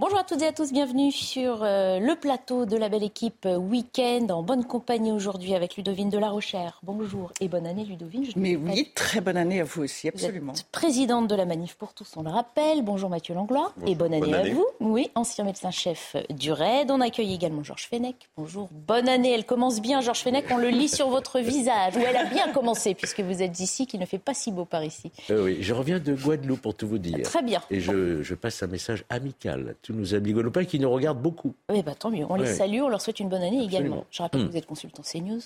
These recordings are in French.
Bonjour à toutes et à tous, bienvenue sur euh, le plateau de la belle équipe euh, Week-end en bonne compagnie aujourd'hui avec Ludovine de la Rochère. Bonjour et bonne année Ludovine. Je Mais oui, très bonne année à vous aussi, absolument. Vous êtes présidente de la Manif pour tous, on le rappelle. Bonjour Mathieu Langlois et bonne année, à vous. Oui, ancien médecin-chef du RAID. On accueille également Georges Fenech. Bonjour, bonne année. Elle commence bien, Georges Fenech, on le lit sur votre visage. Ou elle a bien commencé puisque vous êtes ici, qui ne fait pas si beau par ici. Euh, oui, je reviens de Guadeloupe pour tout vous dire. Très bien. Et je, je passe un message amical à tous nos amis guadeloupéens qui nous regardent beaucoup. Oui, bah, tant mieux. On les salue, on leur souhaite une bonne année également. Je rappelle que hmm. vous êtes consultant CNews,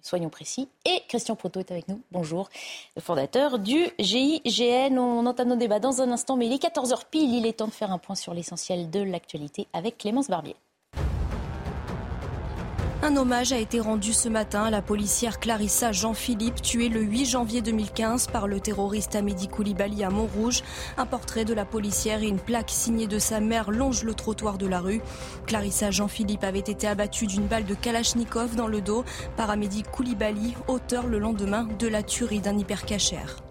soyons précis. Et Christian Proto est avec nous. Bonjour. Le fondateur du GIGN. On entame nos débats dans un instant, mais il est 14h pile. Il est temps de faire un point sur l'essentiel de l'actualité avec Clémence Barbier. Un hommage a été rendu ce matin à la policière Clarissa Jean-Philippe, tuée le 8 janvier 2015 par le terroriste Amédi Koulibaly à Montrouge. Un portrait de la policière et une plaque signée de sa mère longent le trottoir de la rue. Clarissa Jean-Philippe avait été abattue d'une balle de Kalachnikov dans le dos par Amédi Koulibaly, auteur le lendemain de la tuerie d'un hypercachère.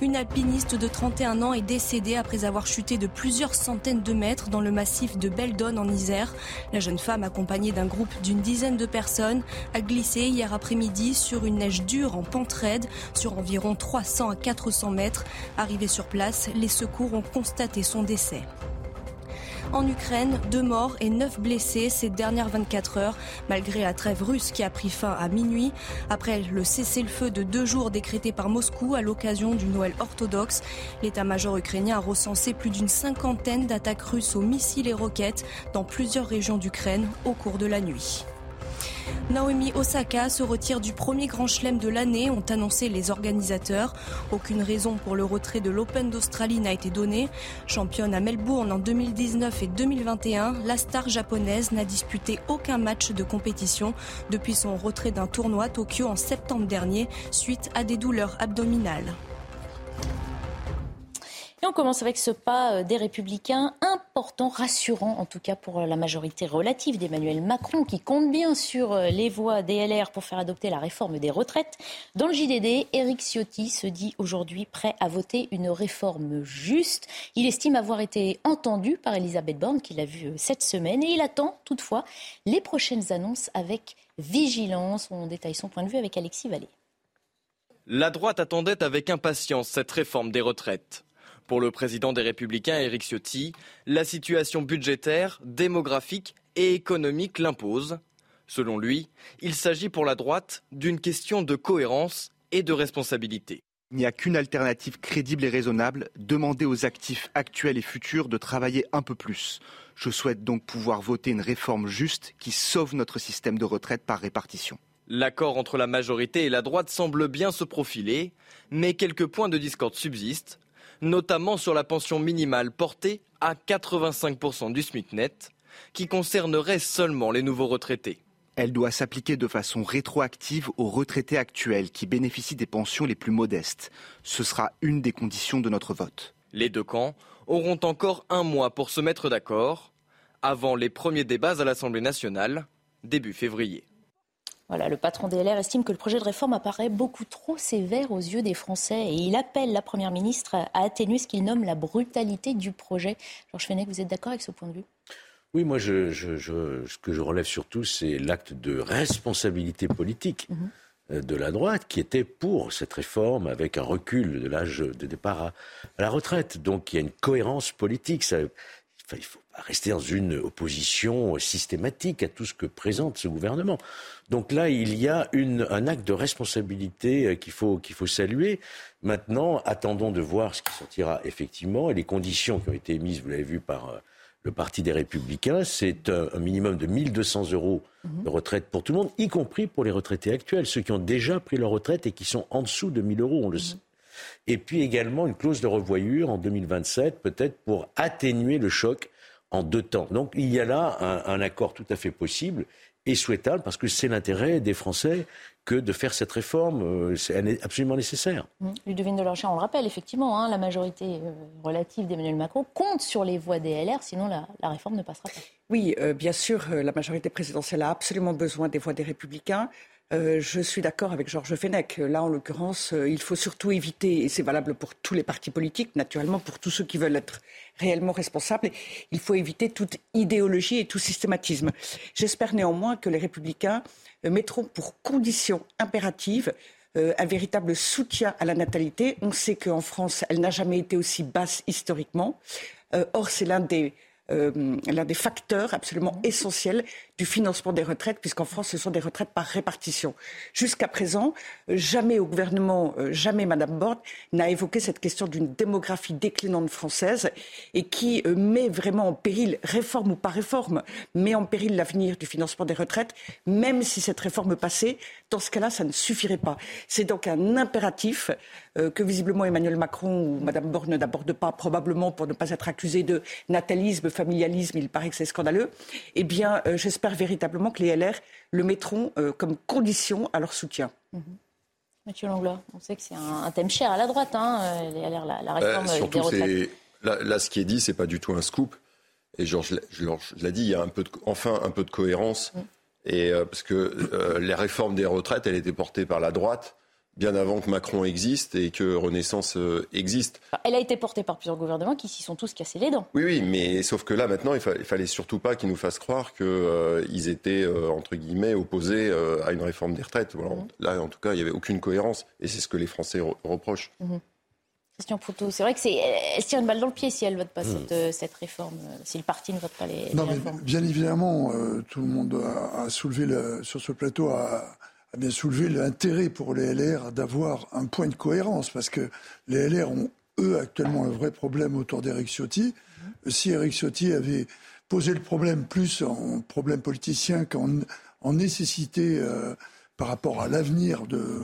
Une alpiniste de 31 ans est décédée après avoir chuté de plusieurs centaines de mètres dans le massif de Beldon en Isère. La jeune femme, accompagnée d'un groupe d'une dizaine de personnes, a glissé hier après-midi sur une neige dure en pente raide sur environ 300 à 400 mètres. Arrivée sur place, les secours ont constaté son décès. En Ukraine, deux morts et neuf blessés ces dernières 24 heures, malgré la trêve russe qui a pris fin à minuit. Après le cessez-le-feu de deux jours décrété par Moscou à l'occasion du Noël orthodoxe, l'état-major ukrainien a recensé plus d'une cinquantaine d'attaques russes aux missiles et roquettes dans plusieurs régions d'Ukraine au cours de la nuit. Naomi Osaka se retire du premier grand chelem de l'année, ont annoncé les organisateurs. Aucune raison pour le retrait de l'Open d'Australie n'a été donnée. Championne à Melbourne en 2019 et 2021, la star japonaise n'a disputé aucun match de compétition depuis son retrait d'un tournoi Tokyo en septembre dernier suite à des douleurs abdominales on commence avec ce pas euh, des républicains important, rassurant en tout cas pour euh, la majorité relative d'Emmanuel Macron qui compte bien sur euh, les voix des LR pour faire adopter la réforme des retraites. Dans le JDD, Éric Ciotti se dit aujourd'hui prêt à voter une réforme juste. Il estime avoir été entendu par Elisabeth Borne qui l'a vu cette semaine et il attend toutefois les prochaines annonces avec vigilance. On détaille son point de vue avec Alexis Vallée. La droite attendait avec impatience cette réforme des retraites. Pour le président des Républicains, Éric Ciotti, la situation budgétaire, démographique et économique l'impose. Selon lui, il s'agit pour la droite d'une question de cohérence et de responsabilité. Il n'y a qu'une alternative crédible et raisonnable, demander aux actifs actuels et futurs de travailler un peu plus. Je souhaite donc pouvoir voter une réforme juste qui sauve notre système de retraite par répartition. L'accord entre la majorité et la droite semble bien se profiler, mais quelques points de discorde subsistent, notamment sur la pension minimale portée à 85% du SMIC net, qui concernerait seulement les nouveaux retraités. Elle doit s'appliquer de façon rétroactive aux retraités actuels qui bénéficient des pensions les plus modestes. Ce sera une des conditions de notre vote. Les deux camps auront encore un mois pour se mettre d'accord avant les premiers débats à l'Assemblée nationale, début février. Voilà, le patron des LR estime que le projet de réforme apparaît beaucoup trop sévère aux yeux des Français et il appelle la Première ministre à atténuer ce qu'il nomme la brutalité du projet. Georges Fenech, vous êtes d'accord avec ce point de vue? Oui, moi, je, ce que je relève surtout, c'est l'acte de responsabilité politique mhm. euh, de la droite qui était pour cette réforme avec un recul de l'âge de départ à, la retraite. Donc, il y a une cohérence politique. Ça, il faut rester dans une opposition systématique à tout ce que présente ce gouvernement. Donc là, il y a un acte de responsabilité euh, qu'il faut, qu'il faut saluer. Maintenant, attendons de voir ce qui sortira effectivement et les conditions qui ont été émises, vous l'avez vu, par euh, le Parti des Républicains, c'est un, minimum de 1200 euros de retraite pour tout le monde, y compris pour les retraités actuels, ceux qui ont déjà pris leur retraite et qui sont en dessous de 1000 euros, on le sait. Et puis également une clause de revoyure en 2027, peut-être pour atténuer le choc en deux temps. Donc il y a là un, accord tout à fait possible et souhaitable parce que c'est l'intérêt des Français que de faire cette réforme. Euh, c'est absolument nécessaire. Mmh. Ludovine de Lorchamp, on le rappelle, effectivement, hein, la majorité euh, relative d'Emmanuel Macron compte sur les voix des LR, sinon la, réforme ne passera pas. Oui, euh, bien sûr, la majorité présidentielle a absolument besoin des voix des Républicains. Euh, je suis d'accord avec Georges Fenech. Là, en l'occurrence, euh, il faut surtout éviter, et c'est valable pour tous les partis politiques, naturellement, pour tous ceux qui veulent être réellement responsables, il faut éviter toute idéologie et tout systématisme. J'espère néanmoins que les républicains euh, mettront pour condition impérative un véritable soutien à la natalité. On sait qu'en France, elle n'a jamais été aussi basse historiquement. or, c'est l'un des l'un des facteurs absolument essentiels du financement des retraites, puisqu'en France, ce sont des retraites par répartition. Jusqu'à présent, jamais au gouvernement, euh, jamais Madame Borne n'a évoqué cette question d'une démographie déclinante française et qui euh, met vraiment en péril, réforme ou pas réforme, met en péril l'avenir du financement des retraites, même si cette réforme passait, dans ce cas-là, ça ne suffirait pas. C'est donc un impératif euh, que visiblement Emmanuel Macron ou Mme Borne n'aborde pas, probablement pour ne pas être accusé de natalisme, familialisme, il paraît que c'est scandaleux, eh bien, j'espère véritablement que les LR le mettront euh, comme condition à leur soutien. Mhm. Mathieu Langlois, on sait que c'est un, thème cher à la droite, hein, les LR, la, réforme des retraites. Là, ce qui est dit, c'est pas du tout un scoop. Et Georges l'a dit, il y a un peu enfin un peu de cohérence. Mm. Et, parce que les réformes des retraites, elles étaient portées par la droite bien avant que Macron existe et que Renaissance euh, existe. Elle a été portée par plusieurs gouvernements qui s'y sont tous cassés les dents. Oui, oui, mais sauf que là, maintenant, il, fallait surtout pas qu'ils nous fassent croire qu'ils euh, étaient, euh, entre guillemets, opposés à une réforme des retraites. Mhm. Là, en tout cas, il n'y avait aucune cohérence et c'est ce que les Français reprochent. Mmh. Christian Proutot, c'est vrai que c'est, elle se tire une balle dans le pied si elle ne vote pas mhm. cette, réforme, si le parti ne vote pas les, non, mais Bien évidemment, tout le monde a, soulevé sur ce plateau a bien soulevé l'intérêt pour les LR d'avoir un point de cohérence, parce que les LR ont, eux, actuellement un vrai problème autour d'Eric Ciotti. Si Eric Ciotti avait posé le problème plus en problème politicien qu'en en nécessité euh, par rapport à l'avenir de,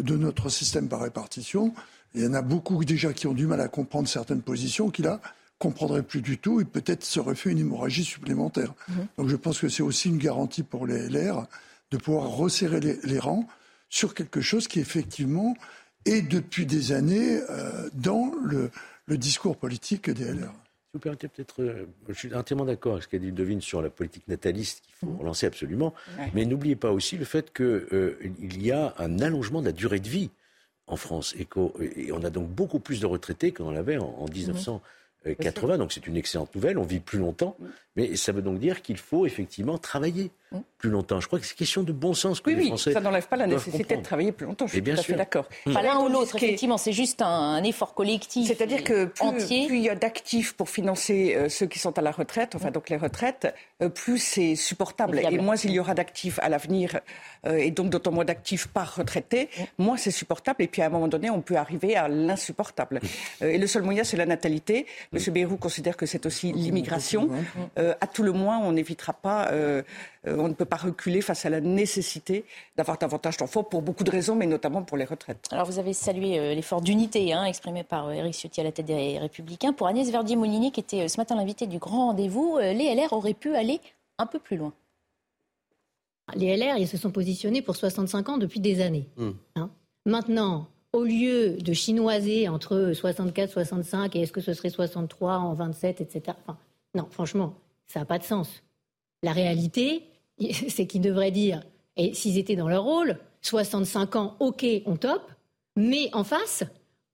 de notre système par répartition, il y en a beaucoup déjà qui ont du mal à comprendre certaines positions, qui là comprendraient plus du tout et peut-être seraient fait une hémorragie supplémentaire. Mmh. Donc je pense que c'est aussi une garantie pour les LR de pouvoir resserrer les, rangs sur quelque chose qui effectivement est depuis des années euh, dans le, discours politique des LR. Si vous permettez peut-être, euh, je suis entièrement d'accord avec ce qu'a dit Devine sur la politique nataliste qu'il faut mmh. relancer absolument, mais n'oubliez pas aussi le fait qu'il euh, y a un allongement de la durée de vie en France et, qu'on a donc beaucoup plus de retraités qu'on en avait en, en 1900. 80, donc c'est une excellente nouvelle, on vit plus longtemps, mais ça veut donc dire qu'il faut effectivement travailler plus longtemps. Je crois que c'est question de bon sens que oui, les Français. Oui, ça n'enlève pas la nécessité de travailler plus longtemps. Je suis bien tout à fait d'accord. Pas l'un ou l'autre, effectivement, c'est juste un, effort collectif. C'est-à-dire que plus, il y a d'actifs pour financer euh, ceux qui sont à la retraite, enfin donc les retraites, euh, plus c'est supportable. Et moins il y aura d'actifs à l'avenir, euh, et donc d'autant moins d'actifs par retraité, moins c'est supportable. Et puis à un moment donné, on peut arriver à l'insupportable. et le seul moyen, c'est la natalité. Monsieur Bayrou considère que c'est aussi l'immigration. à tout le moins, on n'évitera pas euh, on ne peut pas reculer face à la nécessité d'avoir davantage d'enfants pour beaucoup de raisons, mais notamment pour les retraites. Alors vous avez salué euh, l'effort d'unité hein, exprimé par Eric euh, Ciotti à la tête des Républicains. Pour Agnès Verdier-Molinier, qui était ce matin l'invité du grand rendez-vous, les LR auraient pu aller un peu plus loin. Les LR, ils se sont positionnés pour 65 ans depuis des années. Hmm. Hein. Maintenant, au lieu de chinoiser entre 64, 65 et est-ce que ce serait 63 en 27, etc. non, franchement, ça n'a pas de sens. La réalité, c'est qu'ils devraient dire, et s'ils étaient dans leur rôle, 65 ans, ok, on top, mais en face,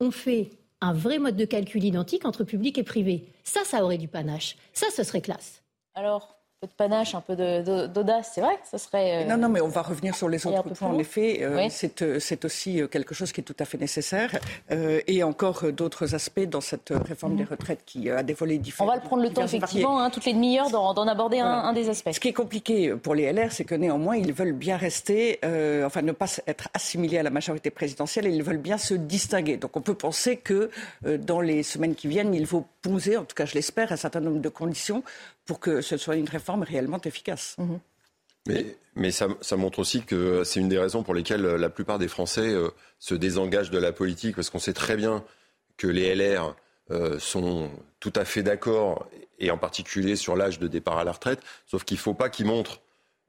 on fait un vrai mode de calcul identique entre public et privé. Ça, ça aurait du panache. Ça, ce serait classe. Alors peu de panache, un peu d'audace, c'est vrai ce serait. Euh, non, non, mais on va revenir sur les autres points. En effet, euh, euh, c'est aussi quelque chose qui est tout à fait nécessaire. et encore d'autres aspects dans cette réforme mhm. des retraites qui a des volets différents. On va le prendre le temps, effectivement, hein, toutes les demi-heures, d'en aborder un, des aspects. Ce qui est compliqué pour les LR, c'est que néanmoins, ils veulent bien rester, enfin, ne pas être assimilés à la majorité présidentielle et ils veulent bien se distinguer. Donc on peut penser que dans les semaines qui viennent, il faut poser, en tout cas je l'espère, un certain nombre de conditions pour que ce soit une réforme réellement efficace. Mhm. Mais, mais ça, ça, montre aussi que c'est une des raisons pour lesquelles la plupart des Français euh, se désengagent de la politique, parce qu'on sait très bien que les LR euh, sont tout à fait d'accord, et en particulier sur l'âge de départ à la retraite, sauf qu'il ne faut pas qu'ils montrent,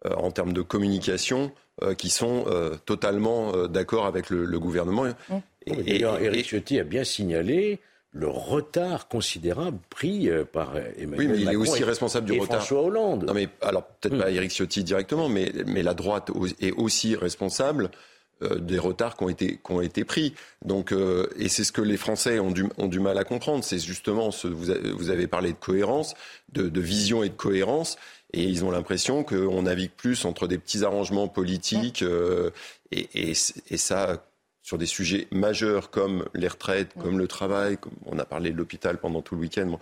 euh, en termes de communication, euh, qu'ils sont euh, totalement euh, d'accord avec le, le gouvernement. Mmh. Et, et, Éric Ciotti a bien signalé le retard considérable pris par Emmanuel Oui, mais il Macron est aussi et, responsable du et retard. François Hollande. Non, mais alors peut-être Mm. pas Éric Ciotti directement, mais, mais la droite est aussi responsable euh, des retards qui ont été, qui ont été pris. Donc, euh, et c'est ce que les Français ont du, ont du mal à comprendre. C'est justement ce vous, avez, vous avez parlé de cohérence, de, de vision et de cohérence. Et ils ont l'impression qu'on navigue plus entre des petits arrangements politiques euh, et, et, et ça sur des sujets majeurs comme les retraites, comme le travail, comme on a parlé de l'hôpital pendant tout le week-end. Bon,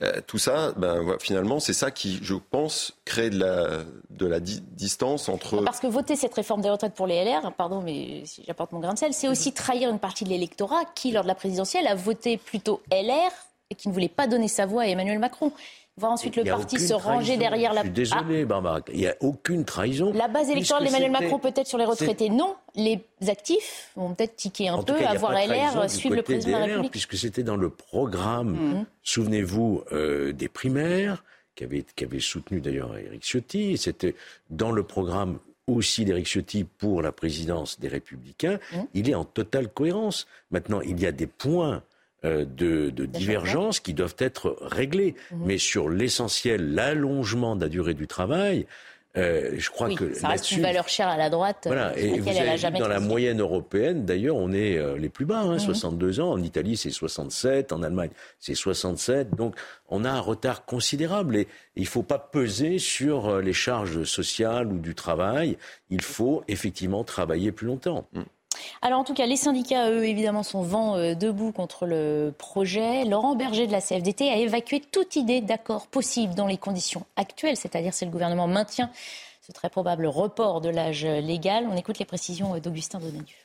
euh, tout ça, ben, finalement, c'est ça qui, je pense, crée de la, de la di- distance entre. Parce que voter cette réforme des retraites pour les LR, pardon, mais si j'apporte mon grain de sel, c'est aussi trahir une partie de l'électorat qui, lors de la présidentielle, a voté plutôt LR et qui ne voulait pas donner sa voix à Emmanuel Macron. Voir ensuite le parti se ranger trahison. derrière la. Je suis désolé, Barbara. Il n'y a aucune trahison. Ah, la base électorale d'Emmanuel Macron, peut-être sur les retraités, non. Les actifs vont peut-être tiquer un En peu cas, il à y a voir pas de trahison LR suivre le président de la République. Puisque c'était dans le programme, Mhm. souvenez-vous, euh, des primaires, qui avait, qui avait soutenu d'ailleurs Éric Ciotti. et C'était dans le programme aussi d'Éric Ciotti pour la présidence des Républicains. Mhm. Il est en totale cohérence. Maintenant, il y a des points de, de divergence qui doivent être réglés. Mhm. Mais sur l'essentiel, l'allongement de la durée du travail, euh, je crois Oui, que ça reste une valeur chère à la droite, voilà, euh, et vous avez vu dans la moyenne européenne, d'ailleurs, on est euh, les plus bas, hein, Mhm. 62 ans. En Italie, c'est 67. En Allemagne, c'est 67. Donc, on a un retard considérable. Et il ne faut pas peser sur euh, les charges sociales ou du travail. Il faut effectivement travailler plus longtemps. Alors en tout cas, les syndicats, eux, évidemment, sont vent euh, debout contre le projet. Laurent Berger de la CFDT a évacué toute idée d'accord possible dans les conditions actuelles, c'est-à-dire si le gouvernement maintient ce très probable report de l'âge légal. On écoute les précisions d'Augustin Donadieu.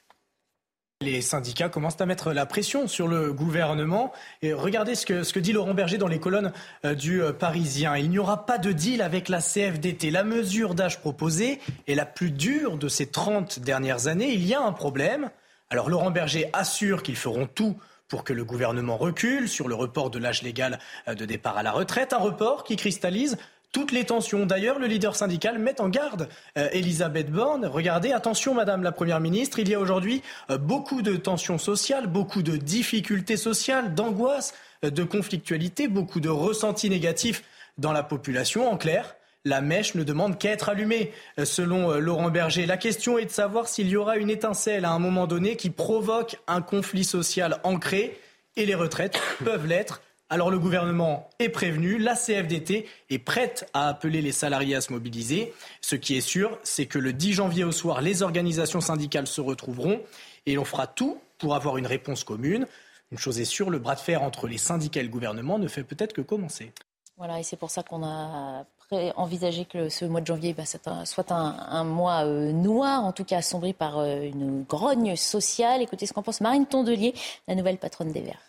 Les syndicats commencent à mettre la pression sur le gouvernement. Et regardez ce que, ce que dit Laurent Berger dans les colonnes euh, du euh, Parisien. Il n'y aura pas de deal avec la CFDT. La mesure d'âge proposée est la plus dure de ces 30 dernières années. Il y a un problème. Alors Laurent Berger assure qu'ils feront tout pour que le gouvernement recule sur le report de l'âge légal euh, de départ à la retraite. Un report qui cristallise toutes les tensions. D'ailleurs, le leader syndical met en garde euh, Elisabeth Borne. Regardez, attention, Madame la Première ministre, il y a aujourd'hui euh, beaucoup de tensions sociales, beaucoup de difficultés sociales, d'angoisse, euh, de conflictualité, beaucoup de ressentis négatifs dans la population. En clair, la mèche ne demande qu'à être allumée, euh, selon Laurent Berger. La question est de savoir s'il y aura une étincelle à un moment donné qui provoque un conflit social ancré, et les retraites peuvent l'être. Alors le gouvernement est prévenu, la CFDT est prête à appeler les salariés à se mobiliser. Ce qui est sûr, c'est que le 10 janvier au soir, les organisations syndicales se retrouveront et l'on fera tout pour avoir une réponse commune. Une chose est sûre, le bras de fer entre les syndicats et le gouvernement ne fait peut-être que commencer. Voilà, et c'est pour ça qu'on a envisagé que ce mois de janvier bah, soit un, un mois euh, noir, en tout cas assombri par euh, une grogne sociale. Écoutez ce qu'en pense Marine Tondelier, la nouvelle patronne des Verts.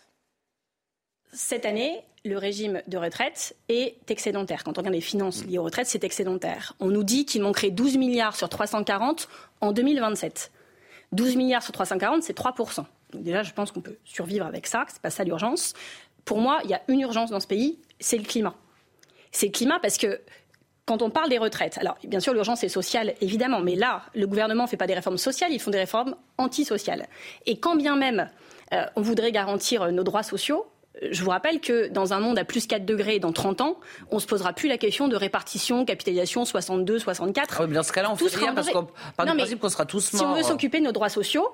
Cette année, le régime de retraite est excédentaire. Quand on regarde les finances liées aux retraites, c'est excédentaire. On nous dit qu'il manquerait 12 milliards sur 340 en 2027. 12 milliards sur 340, c'est 3%. Donc déjà, je pense qu'on peut survivre avec ça, que c'est pas ça l'urgence. Pour moi, il y a une urgence dans ce pays, c'est le climat. C'est le climat parce que quand on parle des retraites, alors bien sûr l'urgence est sociale évidemment, mais là le gouvernement ne fait pas des réformes sociales, ils font des réformes antisociales. Et quand bien même euh, on voudrait garantir nos droits sociaux, je vous rappelle que dans un monde à plus 4 degrés dans 30 ans, on ne se posera plus la question de répartition, capitalisation 62, 64. Ah oui, mais dans ce cas-là, on Tout fait rien parce qu'on part du principe qu'on sera tous Si morts. on veut s'occuper de nos droits sociaux,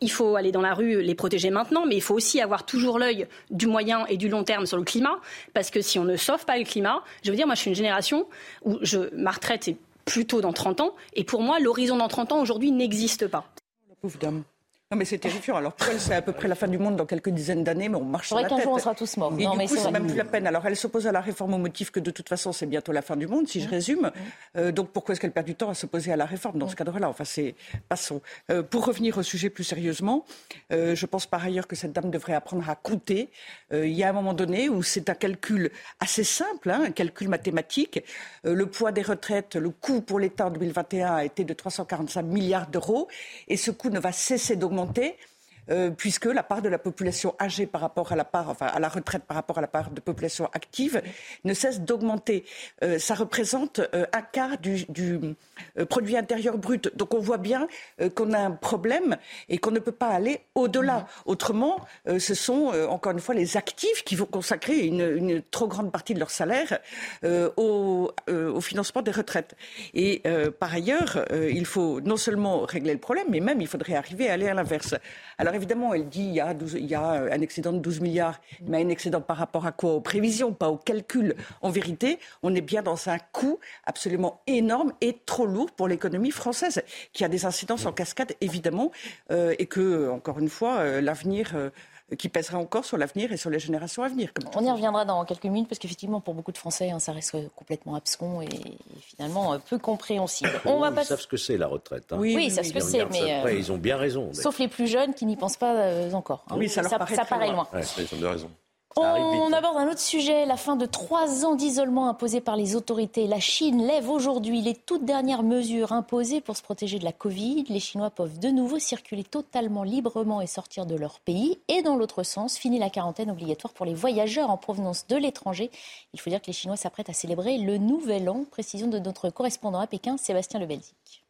il faut aller dans la rue, les protéger maintenant, mais il faut aussi avoir toujours l'œil du moyen et du long terme sur le climat, parce que si on ne sauve pas le climat, je veux dire, moi je suis une génération où je, ma retraite est plutôt dans 30 ans, et pour moi l'horizon dans 30 ans aujourd'hui n'existe pas. La pauvre dame. Non, mais c'est terrifiant. Alors, pour elle, c'est à peu près la fin du monde dans quelques dizaines d'années, mais on marche sur la tête. qu'un jour, on sera tous morts. Et du coup, c'est même plus la peine. Alors, elle s'oppose à la réforme au motif que de toute façon, c'est bientôt la fin du monde, si je mmh. résume. Mmh. Euh, donc, pourquoi est-ce qu'elle perd du temps à s'opposer à la réforme dans ce mmh. cadre-là? Enfin, c'est passons. Euh, pour revenir au sujet plus sérieusement, euh, je pense par ailleurs que cette dame devrait apprendre à compter. il y a un moment donné où c'est un calcul assez simple, hein, un calcul mathématique. le poids des retraites, le coût pour l'État en 2021 a été de 345 milliards d'euros, et ce coût ne va cesser d'augmenter augmenté euh, puisque la part de la population âgée par rapport à la part, enfin à la retraite par rapport à la part de population active ne cesse d'augmenter. Euh, ça représente euh, un quart du, produit intérieur brut. Donc on voit bien qu'on a un problème et qu'on ne peut pas aller au-delà. Mm-hmm. Autrement, ce sont encore une fois les actifs qui vont consacrer une, trop grande partie de leur salaire au, au, financement des retraites. Et par ailleurs, il faut non seulement régler le problème, mais même il faudrait arriver à aller à l'inverse. Alors évidemment, elle dit qu'il y, a un excédent de 12 milliards, mais un excédent par rapport à quoi? Aux prévisions, pas aux calculs. En vérité, on est bien dans un coût absolument énorme et trop lourd pour l'économie française, qui a des incidences en cascade, évidemment, euh, et que, encore une fois, euh, l'avenir... Euh, qui pèsera encore sur l'avenir et sur les générations à venir. On y reviendra dans quelques minutes parce qu'effectivement, pour beaucoup de Français, hein, ça reste complètement abscon et, finalement euh, peu compréhensible. On va Ils savent ce que c'est la retraite. Hein. Oui, ils savent ce que c'est, mais euh, ils ont bien raison. Sauf les plus jeunes qui n'y pensent pas euh, encore. Hein. Oui, ça, leur paraît, paraît loin. Ouais, ils ont bien raison. On aborde un autre sujet, la fin de trois ans d'isolement imposé par les autorités. La Chine lève aujourd'hui les toutes dernières mesures imposées pour se protéger de la Covid. Les Chinois peuvent de nouveau circuler totalement librement et sortir de leur pays. Et dans l'autre sens, fini la quarantaine obligatoire pour les voyageurs en provenance de l'étranger. Il faut dire que les Chinois s'apprêtent à célébrer le nouvel an. Précision de notre correspondant à Pékin, Sébastien Lebelzik.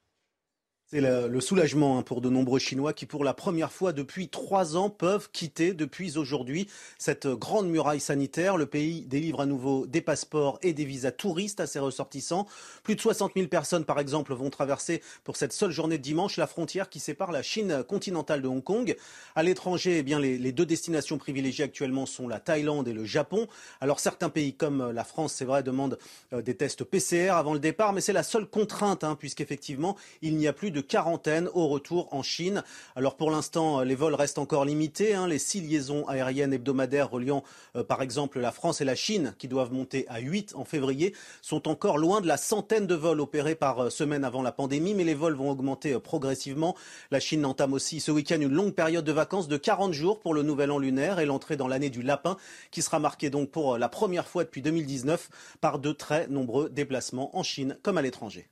C'est le, soulagement hein, pour de nombreux Chinois qui, pour la première fois depuis trois ans, peuvent quitter depuis aujourd'hui cette grande muraille sanitaire. Le pays délivre à nouveau des passeports et des visas touristes à ses ressortissants. Plus de 60 000 personnes, par exemple, vont traverser pour cette seule journée de dimanche la frontière qui sépare la Chine continentale de Hong Kong. À l'étranger, eh bien, les, deux destinations privilégiées actuellement sont la Thaïlande et le Japon. Alors certains pays comme la France, c'est vrai, demandent euh, des tests PCR avant le départ, mais c'est la seule contrainte, hein, puisqu'effectivement, il n'y a plus de quarantaine au retour en Chine. Alors pour l'instant, les vols restent encore limités. Hein. Les six liaisons aériennes hebdomadaires reliant euh, par exemple la France et la Chine, qui doivent monter à 8 en février, sont encore loin de la centaine de vols opérés par euh, semaine avant la pandémie, mais les vols vont augmenter euh, progressivement. La Chine entame aussi ce week-end une longue période de vacances de 40 jours pour le nouvel an lunaire et l'entrée dans l'année du lapin, qui sera marquée donc pour la première fois depuis 2019 par de très nombreux déplacements en Chine comme à l'étranger.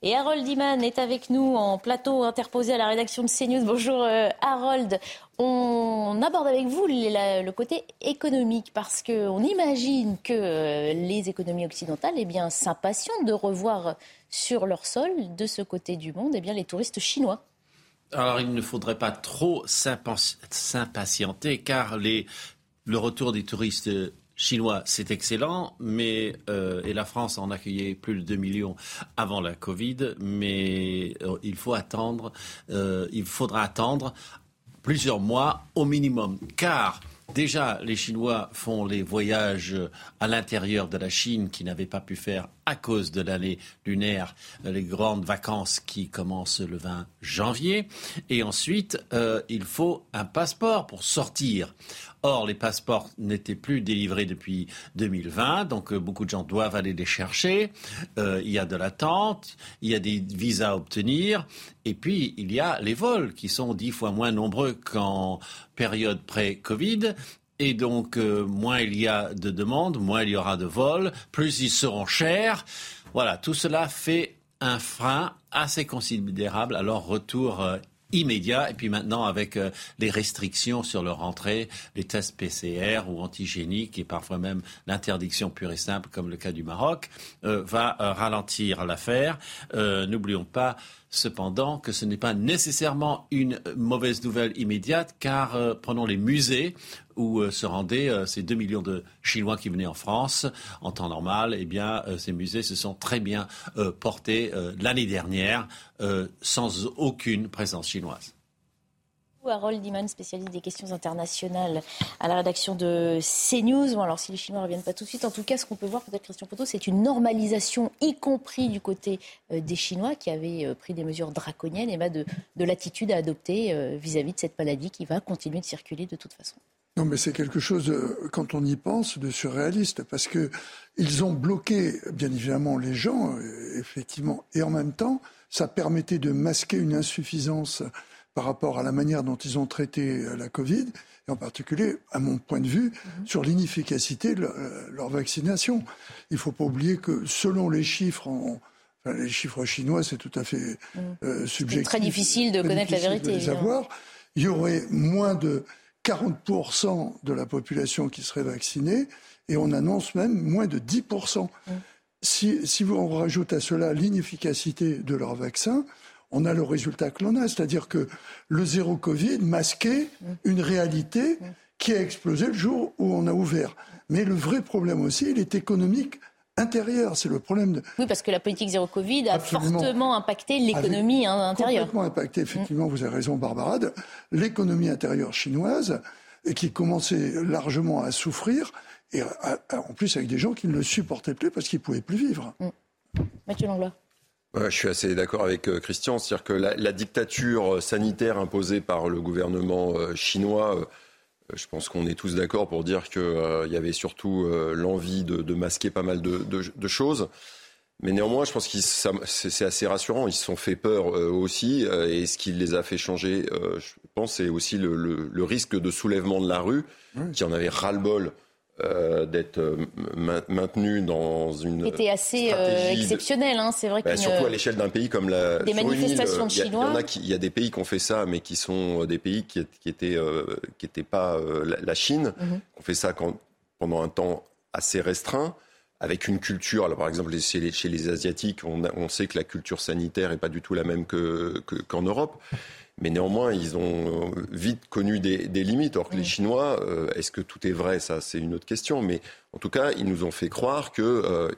Et Harold Iman est avec nous en plateau interposé à la rédaction de CNews. Bonjour euh, Harold. On aborde avec vous le côté économique parce qu'on imagine que euh, les économies occidentales eh s'impatientent de revoir sur leur sol, de ce côté du monde, eh les touristes chinois. Alors il ne faudrait pas trop s'impatienter car le retour des touristes chinois, c'est excellent, mais euh, et la France en accueillait plus de 2 millions avant la Covid, mais euh, il faut attendre, euh, il faudra attendre plusieurs mois au minimum, car Déjà, les Chinois font les voyages à l'intérieur de la Chine qu'ils n'avaient pas pu faire à cause de l'année lunaire, les grandes vacances qui commencent le 20 janvier. Et ensuite, il faut un passeport pour sortir. Or, les passeports n'étaient plus délivrés depuis 2020, donc euh, beaucoup de gens doivent aller les chercher. Euh, il y a de l'attente, il y a des visas à obtenir, et puis il y a les vols qui sont dix fois moins nombreux qu'en période pré-Covid. Et donc, euh, moins il y a de demandes, moins il y aura de vols, plus ils seront chers. Voilà, tout cela fait un frein assez considérable à leur retour immédiat. Et puis maintenant, avec euh, les restrictions sur leur entrée, les tests PCR ou antigéniques et parfois même l'interdiction pure et simple, comme le cas du Maroc, euh, va euh, ralentir l'affaire. N'oublions pas cependant que ce n'est pas nécessairement une mauvaise nouvelle immédiate, car prenons les musées où se rendaient ces 2 millions de Chinois qui venaient en France en temps normal, eh bien, ces musées se sont très bien portés l'année dernière. Euh, sans aucune présence chinoise. Harold Diman, spécialiste des questions internationales à la rédaction de CNews. Bon, alors si les Chinois ne reviennent pas tout de suite, en tout cas, ce qu'on peut voir, peut-être Christian Poteau, c'est une normalisation, y compris du côté euh, des Chinois qui avaient euh, pris des mesures draconiennes et de, de l'attitude à adopter euh, vis-à-vis de cette maladie qui va continuer de circuler de toute façon. Non, mais c'est quelque chose, quand on y pense, de surréaliste, parce que ils ont bloqué, bien évidemment, les gens, effectivement, et en même temps, ça permettait de masquer une insuffisance par rapport à la manière dont ils ont traité euh, la Covid, et en particulier, à mon point de vue, mhm. sur l'inefficacité de leur vaccination. Il ne faut pas oublier que selon les chiffres, les chiffres chinois, c'est tout à fait mhm. euh, subjectif. C'est très difficile de connaître la vérité. De savoir. Il y aurait moins de 40% de la population qui serait vaccinée, et on annonce même moins de 10%. Mhm. Si, si on rajoute à cela l'inefficacité de leur vaccin, on a le résultat que l'on a. C'est-à-dire que le zéro Covid masquait une réalité qui a explosé le jour où on a ouvert. Mais le vrai problème aussi, il est économique intérieur. C'est le problème de... Oui, parce que la politique zéro Covid a fortement impacté l'économie intérieure. Complètement impacté, effectivement, vous avez raison, Barbara. L'économie intérieure chinoise, qui commençait largement à souffrir, et en plus avec des gens qui ne le supportaient plus parce qu'ils ne pouvaient plus vivre. Mathieu Langlois je suis assez d'accord avec euh, Christian, c'est-à-dire que la, dictature euh, sanitaire imposée par le gouvernement euh, chinois, je pense qu'on est tous d'accord pour dire qu'il y avait surtout l'envie de, masquer pas mal de, choses. Mais néanmoins, je pense que c'est assez rassurant. Ils se sont fait peur aussi. et ce qui les a fait changer, je pense, c'est aussi le, risque de soulèvement de la rue, qui en avait ras-le-bol euh, d'être euh, maintenu dans une. C'était assez euh, exceptionnel, hein, c'est vrai. Bah, surtout à l'échelle d'un pays comme la. Des manifestations de Chinois. Il y, a des pays qui ont fait ça, mais qui sont des pays qui, qui étaient qui étaient pas la, Chine, qui ont fait ça quand, pendant un temps assez restreint avec une culture. Alors, par exemple, chez les, chez les Asiatiques, on, on, sait que la culture sanitaire est pas du tout la même qu'en que, Europe. Mais néanmoins, ils ont vite connu des, limites. Or que les Chinois, euh, est-ce que tout est vrai? Ça, c'est une autre question. Mais en tout cas, ils nous ont fait croire qu'ils euh,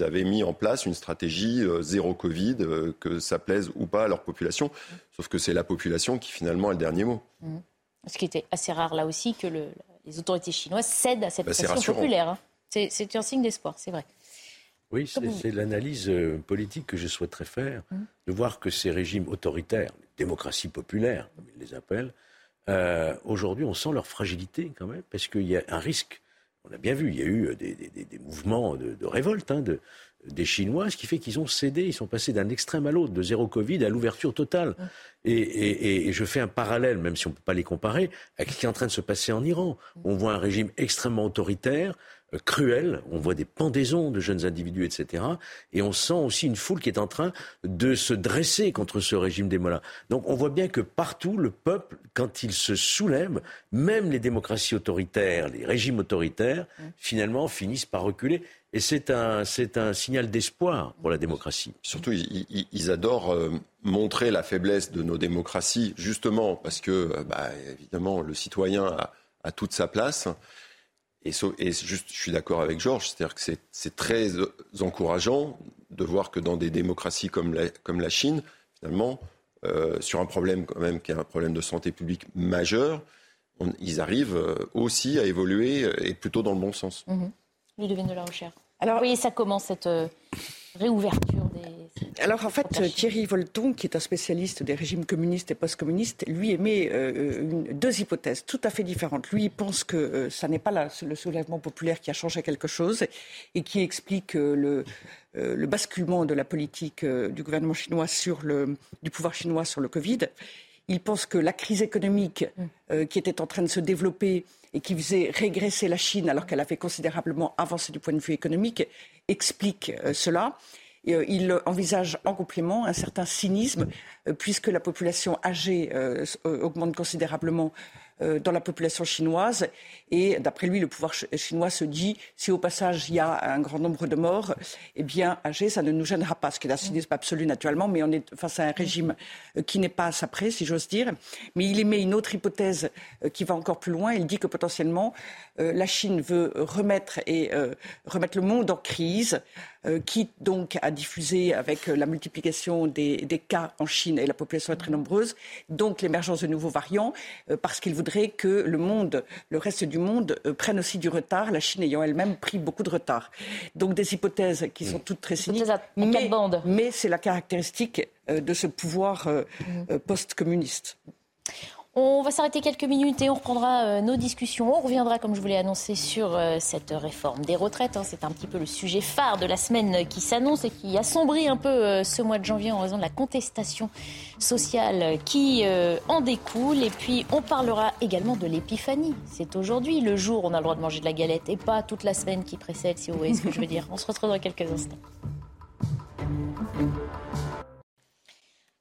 avaient mis en place une stratégie euh, zéro Covid, que ça plaise ou pas à leur population. Sauf que c'est la population qui finalement a le dernier mot. Mmh. Ce qui était assez rare là aussi, que les autorités chinoises cèdent à cette bah, pression populaire. Hein. C'est un signe d'espoir, c'est vrai. Oui, c'est l'analyse politique que je souhaiterais faire, mmh. de voir que ces régimes autoritaires, démocratie populaire, comme ils les appellent, euh, aujourd'hui, on sent leur fragilité quand même, parce qu'il y a un risque. On a bien vu, il y a eu des, mouvements de, révolte hein, de, des Chinois, ce qui fait qu'ils ont cédé, ils sont passés d'un extrême à l'autre, de zéro Covid à l'ouverture totale. Et, je fais un parallèle, même si on ne peut pas les comparer, avec ce qui est en train de se passer en Iran. On voit un régime extrêmement autoritaire, euh, cruel. On voit des pendaisons de jeunes individus, etc. Et on sent aussi une foule qui est en train de se dresser contre ce régime des mollahs. Donc on voit bien que partout, le peuple, quand il se soulève, même les démocraties autoritaires, les régimes autoritaires, finalement finissent par reculer. Et c'est un, c'est un signal d'espoir pour la démocratie. Surtout, ils, adorent euh, montrer la faiblesse de nos démocraties, justement parce que, euh, bah, évidemment, le citoyen a, a toute sa place. Et, juste, je suis d'accord avec Georges, c'est-à-dire que c'est très encourageant de voir que dans des démocraties comme la, comme la Chine, finalement, euh, sur un problème quand même qui est un problème de santé publique majeur, ils arrivent euh, aussi à évoluer euh, et plutôt dans le bon sens. Mmh. de la recherche. Alors, oui, ça commence cette réouverture. Alors en fait, Thierry Volton, qui est un spécialiste des régimes communistes et post-communistes, lui émet euh, deux hypothèses tout à fait différentes. Lui, il pense que euh, ça n'est pas le soulèvement populaire qui a changé quelque chose et qui explique euh, le, le, basculement de la politique du gouvernement chinois sur le, du pouvoir chinois sur le Covid. Il pense que la crise économique qui était en train de se développer et qui faisait régresser la Chine alors qu'elle avait considérablement avancé du point de vue économique explique cela. Euh, il envisage en complément un certain cynisme, euh, puisque la population âgée euh, augmente considérablement dans la population chinoise. Et d'après lui, le pouvoir chinois se dit si au passage il y a un grand nombre de morts, eh bien, âgé, ça ne nous gênera pas, ce qui est un cynisme absolu naturellement, mais on est face à un régime qui n'est pas à sa près, si j'ose dire. Mais il émet une autre hypothèse qui va encore plus loin. Il dit que potentiellement, la Chine veut remettre, et, remettre le monde en crise qui donc a diffusé avec la multiplication des, des, cas en Chine et la population est très nombreuse, donc l'émergence de nouveaux variants, parce qu'il voudrait que le monde, le reste du monde, prenne aussi du retard, la Chine ayant elle-même pris beaucoup de retard. Donc des hypothèses qui sont toutes très cyniques, mais, mais c'est la caractéristique de ce pouvoir mmh. post-communiste. On va s'arrêter quelques minutes et on reprendra euh, nos discussions. On reviendra, comme je vous l'ai annoncé, sur euh, cette réforme des retraites. Hein. C'est un petit peu le sujet phare de la semaine qui s'annonce et qui assombrit un peu euh, ce mois de janvier en raison de la contestation sociale qui en découle. Et puis, on parlera également de l'épiphanie. C'est aujourd'hui le jour où on a le droit de manger de la galette et pas toute la semaine qui précède, si vous voyez ce que je veux dire. On se retrouve dans quelques instants.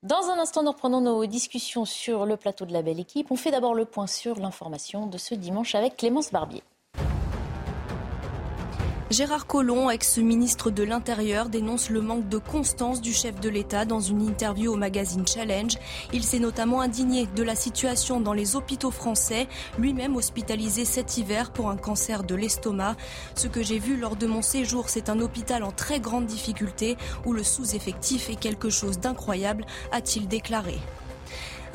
Dans un instant, nous reprenons nos discussions sur le plateau de la belle équipe. On fait d'abord le point sur l'information de ce dimanche avec Clémence Barbier. Gérard Collomb, ex-ministre de l'Intérieur, dénonce le manque de constance du chef de l'État dans une interview au magazine Challenge. Il s'est notamment indigné de la situation dans les hôpitaux français, lui-même hospitalisé cet hiver pour un cancer de l'estomac. Ce que j'ai vu lors de mon séjour, c'est un hôpital en très grande difficulté où le sous-effectif est quelque chose d'incroyable, a-t-il déclaré.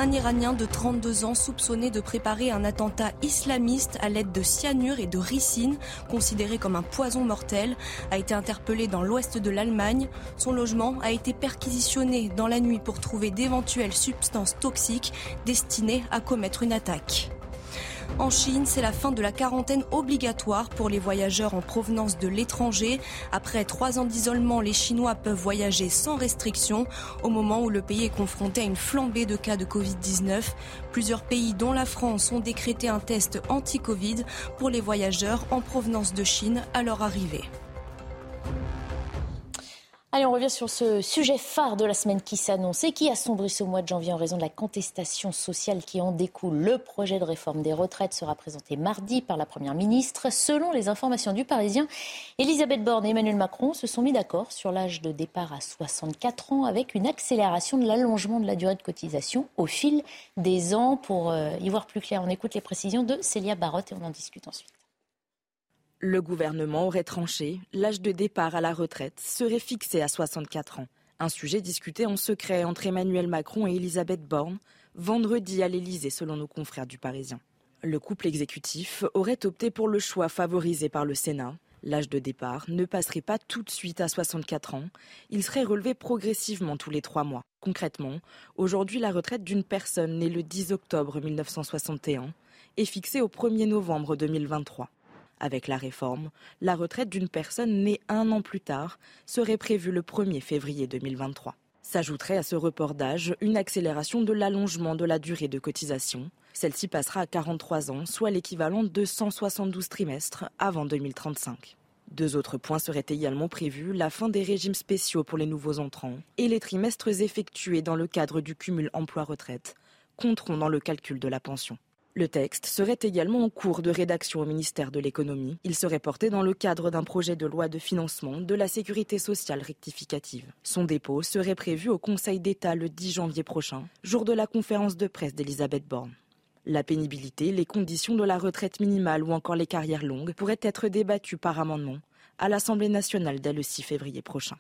Un Iranien de 32 ans soupçonné de préparer un attentat islamiste à l'aide de cyanure et de ricine, considéré comme un poison mortel, a été interpellé dans l'ouest de l'Allemagne. Son logement a été perquisitionné dans la nuit pour trouver d'éventuelles substances toxiques destinées à commettre une attaque. En Chine, c'est la fin de la quarantaine obligatoire pour les voyageurs en provenance de l'étranger. Après trois ans d'isolement, les Chinois peuvent voyager sans restriction au moment où le pays est confronté à une flambée de cas de Covid-19. Plusieurs pays, dont la France, ont décrété un test anti-Covid pour les voyageurs en provenance de Chine à leur arrivée. Allez, on revient sur ce sujet phare de la semaine qui s'annonce et qui assombrit ce mois de janvier en raison de la contestation sociale qui en découle. Le projet de réforme des retraites sera présenté mardi par la Première ministre. Selon les informations du Parisien, Elisabeth Borne et Emmanuel Macron se sont mis d'accord sur l'âge de départ à 64 ans avec une accélération de l'allongement de la durée de cotisation au fil des ans. Pour euh, y voir plus clair, on écoute les précisions de Célia Barotte et on en discute ensuite. Le gouvernement aurait tranché, l'âge de départ à la retraite serait fixé à 64 ans. Un sujet discuté en secret entre Emmanuel Macron et Elisabeth Borne vendredi à l'Elysée selon nos confrères du Parisien. Le couple exécutif aurait opté pour le choix favorisé par le Sénat. L'âge de départ ne passerait pas tout de suite à 64 ans, il serait relevé progressivement tous les trois mois. Concrètement, aujourd'hui la retraite d'une personne née le 10 octobre 1961 est fixée au 1er novembre 2023. Avec la réforme, la retraite d'une personne née un an plus tard serait prévue le 1er février 2023. S'ajouterait à ce report d'âge une accélération de l'allongement de la durée de cotisation. Celle-ci passera à 43 ans, soit l'équivalent de 172 trimestres avant 2035. Deux autres points seraient également prévus, la fin des régimes spéciaux pour les nouveaux entrants et les trimestres effectués dans le cadre du cumul emploi-retraite compteront dans le calcul de la pension. Le texte serait également en cours de rédaction au ministère de l'économie. Il serait porté dans le cadre d'un projet de loi de financement de la sécurité sociale rectificative. Son dépôt serait prévu au Conseil d'État le 10 janvier prochain, jour de la conférence de presse d'Elisabeth Borne. La pénibilité, les conditions de la retraite minimale ou encore les carrières longues pourraient être débattues par amendement à l'Assemblée nationale dès le 6 février prochain.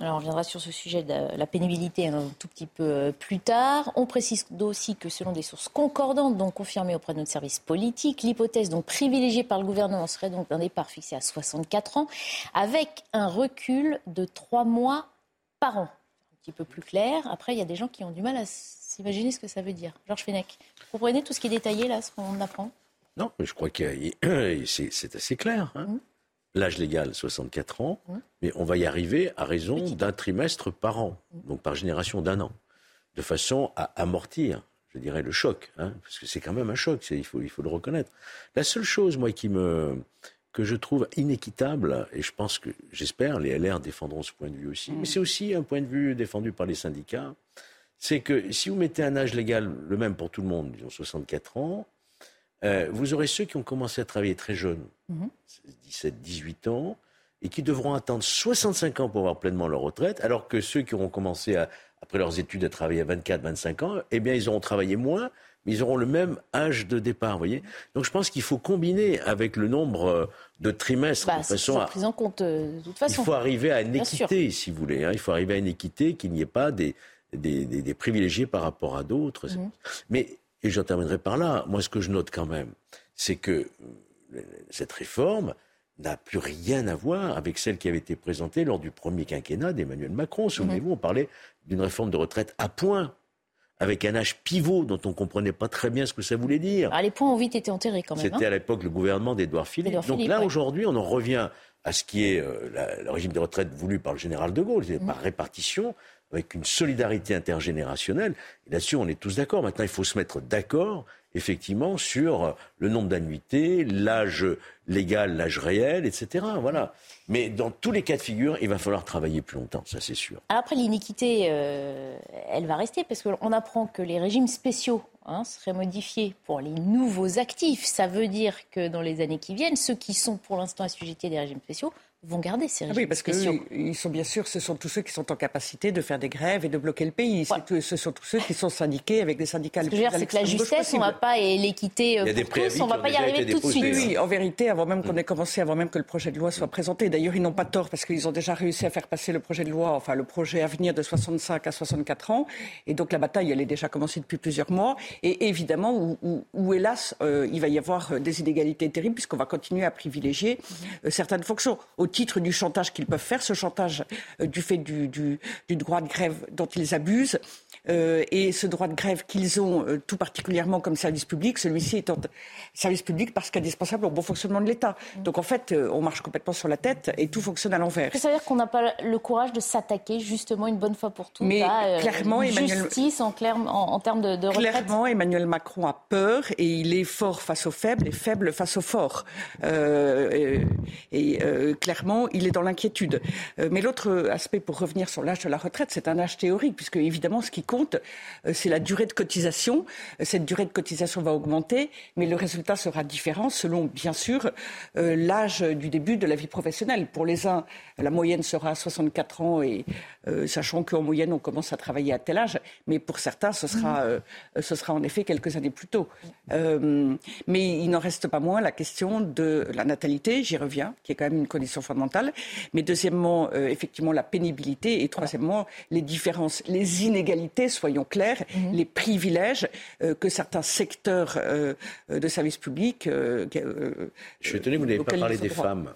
Alors on reviendra sur ce sujet de la pénibilité un tout petit peu euh, plus tard. On précise aussi que selon des sources concordantes, donc confirmées auprès de notre service politique, l'hypothèse donc privilégiée par le gouvernement serait donc d'un départ fixé à 64 ans, avec un recul de trois mois par an. Un petit peu plus clair. Après, il y a des gens qui ont du mal à s'imaginer ce que ça veut dire. Georges Fenech, vous comprenez tout ce qui est détaillé là, ce qu'on apprend? Non, mais je crois que c'est assez clair. Hein. Mmh l'âge légal, 64 ans, mais on va y arriver à raison d'un trimestre par an, donc par génération d'un an, de façon à amortir, je dirais, le choc, hein, parce que c'est quand même un choc, il faut, il faut le reconnaître. La seule chose, moi, qui me, que je trouve inéquitable, et je pense que, j'espère, les LR défendront ce point de vue aussi, mais c'est aussi un point de vue défendu par les syndicats, c'est que si vous mettez un âge légal le même pour tout le monde, disons 64 ans, euh, vous aurez ceux qui ont commencé à travailler très jeunes, 17, 18 ans, et qui devront attendre 65 ans pour avoir pleinement leur retraite, alors que ceux qui auront commencé après leurs études à travailler à 24, 25 ans, eh bien, ils auront travaillé moins, mais ils auront le même âge de départ, vous voyez. Donc je pense qu'il faut combiner avec le nombre euh, de trimestres Bah, de façon à... en compte euh, de toute façon. Il faut arriver à une Bien sûr. équité, si vous voulez. hein. Il faut arriver à une équité, qu'il n'y ait pas des, des, des- des privilégiés par rapport à d'autres. Mhm. Mais, et j'en terminerai par là, moi ce que je note quand même, c'est que euh, cette réforme n'a plus rien à voir avec celle qui avait été présentée lors du premier quinquennat d'Emmanuel Macron. Souvenez-vous, on parlait d'une réforme de retraite à point, avec un âge pivot dont on ne comprenait pas très bien ce que ça voulait dire. Ah, les points ont vite été enterrés quand même. C'était hein. à l'époque le gouvernement d'Édouard Philippe. Donc là, ouais. aujourd'hui, on en revient à ce qui est euh, la- le régime de retraite voulu par le général de Gaulle, c'est Mm. par répartition, avec une solidarité intergénérationnelle. Et là-dessus, on est tous d'accord. Maintenant, il faut se mettre d'accord, effectivement, sur euh, le nombre d'annuités, l'âge légal, l'âge réel, etc. Voilà. Mais dans tous les cas de figure, il va falloir travailler plus longtemps, ça c'est sûr. Après, l'iniquité, euh, elle va rester parce qu'on apprend que les régimes spéciaux hein, seraient modifiés pour les nouveaux actifs. Ça veut dire que dans les années qui viennent, ceux qui sont pour l'instant assujettis des régimes spéciaux vont garder ces Ah régimes oui, parce que spéciaux. ils sont bien sûr, ce sont tous ceux qui sont en capacité de faire des grèves et de bloquer le pays. C'est tout- ce sont tous ceux qui sont syndiqués avec des syndicats. Ce que je veux dire, c'est que la justesse, on va pas, et l'équité euh, Il y a des pour préavis tous, on va pas y arriver tout de suite. Oui, en vérité, avant même qu'on ait commencé, avant même que le projet de loi soit présenté. D'ailleurs, ils n'ont pas tort parce qu'ils ont déjà réussi à faire passer le projet de loi, enfin le projet à venir de 65 à 64 ans. Et donc la bataille, elle est déjà commencée depuis plusieurs mois. Et évidemment, où, où- où, hélas, euh, il va y avoir euh, des inégalités terribles puisqu'on va continuer à privilégier euh, certaines fonctions au titre du chantage qu'ils peuvent faire, ce chantage euh, du fait du, du- du droit de grève dont ils abusent. Euh, et ce droit de grève qu'ils ont euh, tout particulièrement comme service public, celui-ci étant service public parce qu'indispensable au bon fonctionnement de l'État. Donc en fait, euh, on marche complètement sur la tête et tout fonctionne à l'envers. Ça veut dire qu'on n'a pas le courage de s'attaquer justement une bonne fois pour toutes Mais à clairement, Emmanuel- justice en, clair- en, en termes de, de retraite. Clairement, Emmanuel Macron a peur et il est fort face aux faibles et faible face aux forts. Et et, clairement, il est dans l'inquiétude. Mais l'autre aspect, pour revenir sur l'âge de la retraite, c'est un âge théorique, puisque évidemment, ce qui compte, euh, c'est la durée de cotisation. Euh, Cette durée de cotisation va augmenter, mais le résultat sera différent selon, bien sûr, euh, l'âge du début de la vie professionnelle. Pour les uns, la moyenne sera à 64 ans, et sachant qu'en moyenne, on commence à travailler à tel âge, mais pour certains, ce sera, euh, ce sera en effet quelques années plus tôt. Mais il n'en reste pas moins la question de la natalité, j'y reviens, qui est quand même une condition fondamentale. Mais deuxièmement, effectivement, la pénibilité. Et troisièmement, les différences, les inégalités, soyons clairs, les privilèges euh, que certains secteurs euh, de services publics. euh, euh, Je suis étonné que vous n'ayez pas parlé des droit. femmes.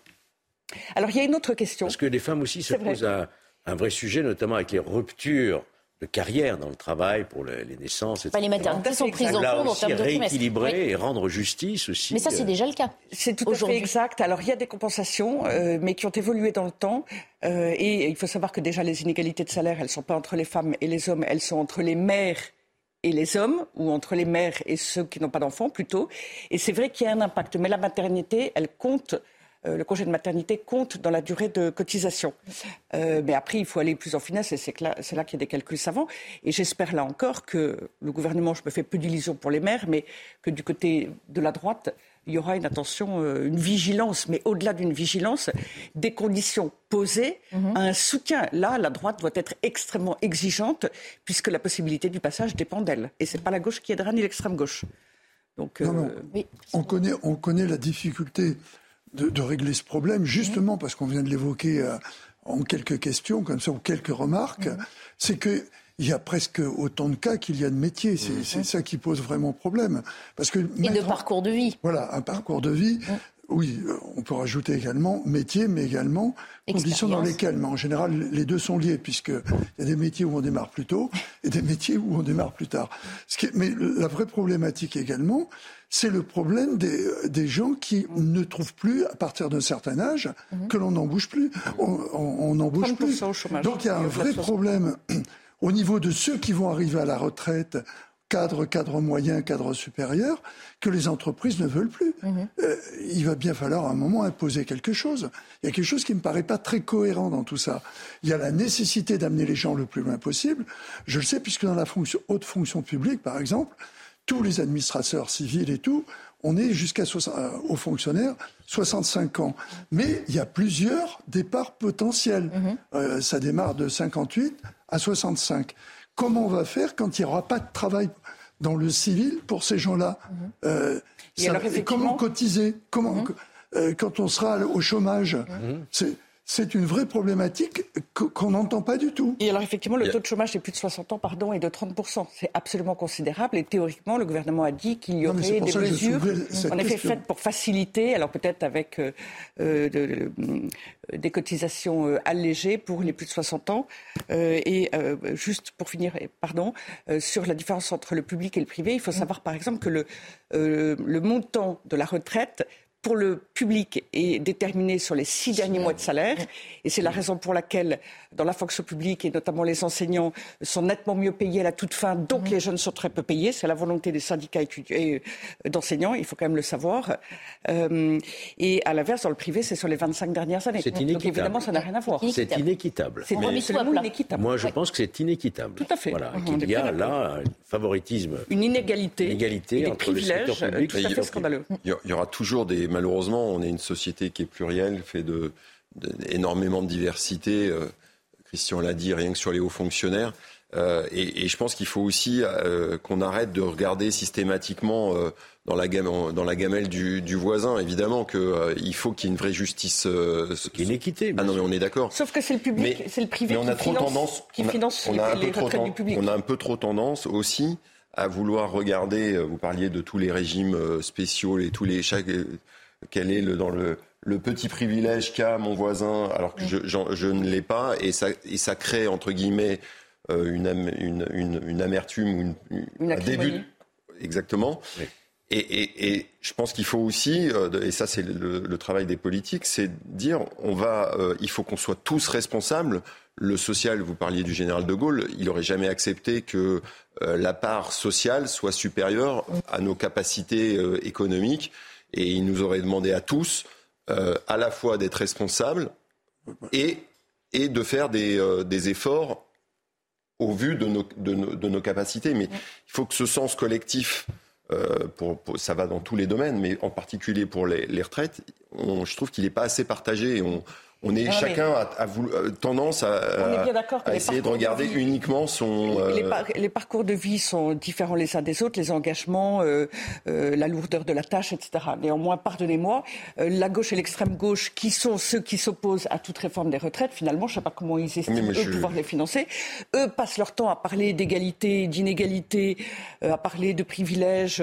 Alors, il y a une autre question. Parce que les femmes aussi se posent un, un vrai sujet, notamment avec les ruptures de carrière dans le travail pour le- les naissances. Enfin, les etc. maternités sont prises en compte en termes de rééquilibrer Oui. et rendre justice aussi. Mais ça, c'est euh, déjà le cas. C'est tout à fait exact. Alors, il y a des compensations, euh, mais qui ont évolué dans le temps. Euh, et il faut savoir que déjà, les inégalités de salaire, elles ne sont pas entre les femmes et les hommes, elles sont entre les mères et les hommes, ou entre les mères et ceux qui n'ont pas d'enfants, plutôt. Et c'est vrai qu'il y a un impact. Mais la maternité, elle compte. Euh, le congé de maternité compte dans la durée de cotisation. Euh, mais après, il faut aller plus en finesse et c'est là, qu'il y a des calculs savants. Et j'espère là encore que le gouvernement, je me fais peu d'illusions pour les mères, mais que du côté de la droite, il y aura une attention, euh, une vigilance, mais au-delà d'une vigilance, des conditions posées, un soutien. Là, la droite doit être extrêmement exigeante, puisque la possibilité du passage dépend d'elle. Et c'est pas la gauche qui aidera, ni l'extrême gauche. Donc, Non, non. On connaît, on connaît la difficulté de, de régler ce problème, justement parce qu'on vient de l'évoquer euh, en quelques questions, comme ça, ou quelques remarques. C'est que il y a presque autant de cas qu'il y a de métiers. C'est c'est ça qui pose vraiment problème. Parce que Et de parcours de vie. Voilà, un parcours de vie. Oui, euh, on peut rajouter également métier, mais également conditions dans lesquelles. Mais en général, les deux sont liés, puisqu'il y a des métiers où on démarre plus tôt et des métiers où on démarre plus tard. Ce qui est- mais la vraie problématique également, c'est le problème des, des gens qui ne trouvent plus, à partir d'un certain âge, que l'on n'embauche plus. On n'embauche plus. 30% au chômage. Donc il y a un vrai problème au niveau de ceux qui vont arriver à la retraite, cadre, cadre moyen, cadre supérieur, que les entreprises ne veulent plus. Euh, il va bien falloir à un moment imposer quelque chose. Il y a quelque chose qui ne me paraît pas très cohérent dans tout ça. Il y a la nécessité d'amener les gens le plus loin possible. Je le sais puisque dans la fonction, haute fonction publique, par exemple, tous les administrateurs civils et tout, on est jusqu'à 60 euh, aux fonctionnaires 65 ans. Mais il y a plusieurs départs potentiels. Euh, ça démarre de 58 à 65. Comment on va faire quand il n'y aura pas de travail dans le civil pour ces gens-là. Mhm. Euh, Et et comment cotiser Comment Mhm. euh, quand on sera au chômage C'est c'est une vraie problématique que- qu'on n'entend pas du tout. Et alors effectivement, le taux de chômage des plus de 60 ans, pardon, est de 30%. C'est absolument considérable. Et théoriquement, le gouvernement a dit qu'il y aurait des mesures, en effet, question. faites pour faciliter, alors peut-être avec euh, euh, de- de- des cotisations euh, allégées pour les plus de 60 ans. Euh, et euh, juste pour finir, pardon, euh, sur la différence entre le public et le privé, il faut savoir par exemple que le, euh, le montant de la retraite pour le public est déterminé sur les six derniers mois de salaire. Et c'est la raison pour laquelle, dans la fonction publique, et notamment les enseignants, sont nettement mieux payés à la toute fin. Donc les jeunes sont très peu payés. C'est la volonté des syndicats euh, d'enseignants, il faut quand même le savoir. Euh, et à l'inverse, dans le privé, c'est sur les 25 dernières années. C'est Donc inéquitable. évidemment, ça n'a rien à voir. C'est inéquitable. C'est inéquitable. Moi, je Ouais. pense que c'est inéquitable. Tout à fait. Voilà, On qu'il est y a là un favoritisme. Une inégalité, Inégalité et des entre le secteur privilèges public tout et à le fait secteur scandaleux. Il il y aura toujours des. Malheureusement, on est une société qui est plurielle, fait de, de- énormément de diversité. euh, Christian l'a dit, rien que sur les hauts fonctionnaires. Euh, et, et je pense qu'il faut aussi euh, qu'on arrête de regarder systématiquement euh, dans, la gamme, dans la gamelle du, du voisin. Évidemment qu'il faut qu'il y ait une vraie justice. Euh, Qu'il y ait une équité. Ah non, mais on est d'accord. Sauf que c'est le public, c'est le privé mais on qui a trop finance, tendance, qui on a- finance on a un les, peu les trop ten- du public. On a un peu trop tendance aussi à vouloir regarder. Vous parliez de tous les régimes spéciaux et tous les chaque quel est le dans le le petit privilège qu'a mon voisin alors que je, je ne l'ai pas et ça et ça crée entre guillemets euh, une, am- une, une, une amertume ou une, Une un début exactement. Et, et, et je pense qu'il faut aussi, euh, et ça c'est le, le travail des politiques, c'est dire on va, euh, il faut qu'on soit tous responsables. Le social, vous parliez du général de Gaulle, il aurait jamais accepté que euh, la part sociale soit supérieure à nos capacités euh, économiques, et il nous aurait demandé à tous euh, à la fois d'être responsables et, et de faire des, euh, des efforts au vu de nos, de nos, capacités. Mais il faut que ce sens collectif, euh, ça va dans tous les domaines, mais en particulier pour les, retraites, je trouve qu'il n'est pas assez partagé. On est Non, mais- chacun a, a voulu- euh, tendance à, à- essayer de regarder uniquement son. Les, euh, par- les parcours de vie sont différents les uns des autres, les engagements, euh, euh, la lourdeur de la tâche, etc. Néanmoins, pardonnez-moi, euh, la gauche et l'extrême gauche, qui sont ceux qui s'opposent à toute réforme des retraites, finalement, je ne sais pas comment ils estiment eux je- pouvoir les financer. Eux passent leur temps à parler d'égalité, d'inégalité, euh, à parler de privilèges,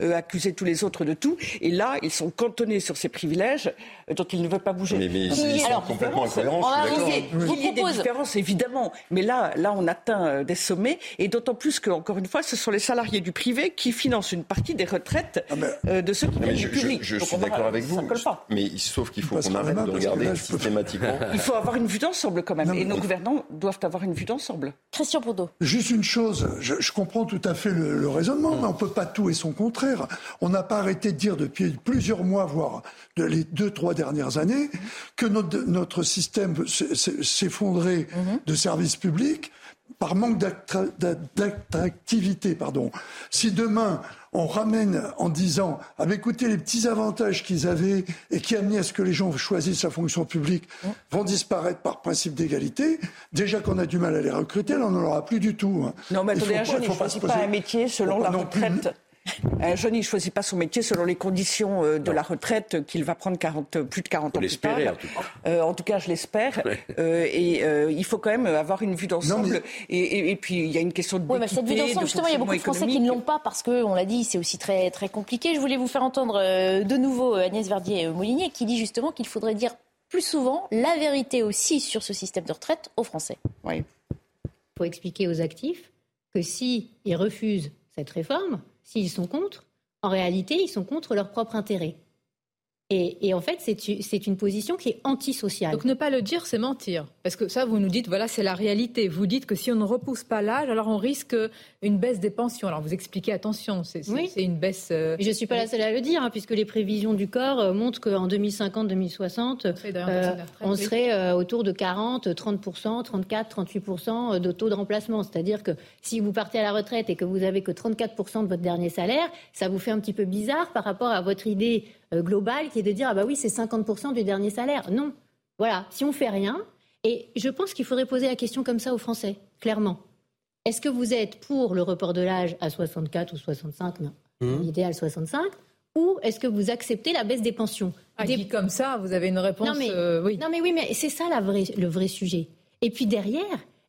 accuser tous les autres de tout. Et là, ils sont cantonnés sur ces privilèges dont ils ne veulent pas bouger. Mais- mais ils- Qu'il complètement je. Je vous Qu'il y ait des différences, évidemment. Mais là, là, on atteint euh, des sommets. Et d'autant plus que, encore une fois, ce sont les salariés du privé qui financent une partie des retraites euh, de ceux qui viennent je, du je- public. je Donc, suis d'accord avec vous. Ça colle pas. Mais il- sauf qu'il faut qu'on arrête de regarder là, je systématiquement. Il faut avoir une vue d'ensemble quand même. Non, Et nos gouvernants doivent avoir une vue d'ensemble. Christian Bourdeau. Juste une chose, je, je comprends tout à fait le, le raisonnement, mais on ne peut pas tout et son contraire. On n'a pas arrêté de dire depuis plusieurs mois, voire de les deux, trois dernières années, que notre, notre système s- s- s'effondrait de services publics par manque d'attra- d'a- d'attractivité. Pardon. Si demain on ramène en disant, ah, écoutez, les petits avantages qu'ils avaient et qui amenaient à ce que les gens choisissent la fonction publique vont disparaître par principe d'égalité, déjà qu'on a du mal à les recruter, là on n'en aura plus du tout. hein. Non, mais attendez, un pas- jeune, ne pas choisit pas poser- un métier selon la pas plus- retraite. Un jeune, il ne choisit pas son métier selon les conditions euh, de la retraite qu'il va prendre 40, euh, plus de 40 ans plus tard. en tout cas. Euh, en tout cas, je l'espère. Ouais. Euh, et euh, il faut quand même avoir une vue d'ensemble. Mais- et, et- et puis, il y a une question de Oui, mais cette vue d'ensemble, de justement, il y a beaucoup de Français qui ne l'ont pas parce que, on l'a dit, c'est aussi très, très compliqué. Je voulais vous faire entendre euh, de nouveau euh, Agnès Verdier-Molinier qui dit justement qu'il faudrait dire plus souvent la vérité aussi sur ce système de retraite aux Français. Oui. Il faut expliquer aux actifs que s'ils refusent cette réforme, s'ils sont contre, en réalité, ils sont contre leur propre intérêt. Et, et en fait, c'est une position qui est antisociale. Donc ne pas le dire, c'est mentir. Parce que ça, vous nous dites, voilà, c'est la réalité. Vous dites que si on ne repousse pas l'âge, alors on risque une baisse des pensions. Alors vous expliquez, attention, c'est Oui. une baisse... euh, je ne suis pas la seule à le dire, hein, puisque les prévisions du corps euh, montrent qu'en 2050-2060, Conseil d'orientation euh, des retraites, on serait euh, autour de 40, 30%, 34, 38% de taux de remplacement. C'est-à-dire que si vous partez à la retraite et que vous avez que 34% de votre dernier salaire, ça vous fait un petit peu bizarre par rapport à votre idée globale qui est de dire ah bah oui c'est 50% du dernier salaire. Non, voilà, si on fait rien, et je pense qu'il faudrait poser la question comme ça aux Français, clairement. Est-ce que vous êtes pour le report de l'âge à 64 ou 65 Non. Mmh. L'idéal 65 ou est-ce que vous acceptez la baisse des pensions? Ah, Dit comme ça, vous avez une réponse. Non mais, euh, oui. non mais oui, mais c'est ça la vraie, le vrai sujet. Et puis derrière,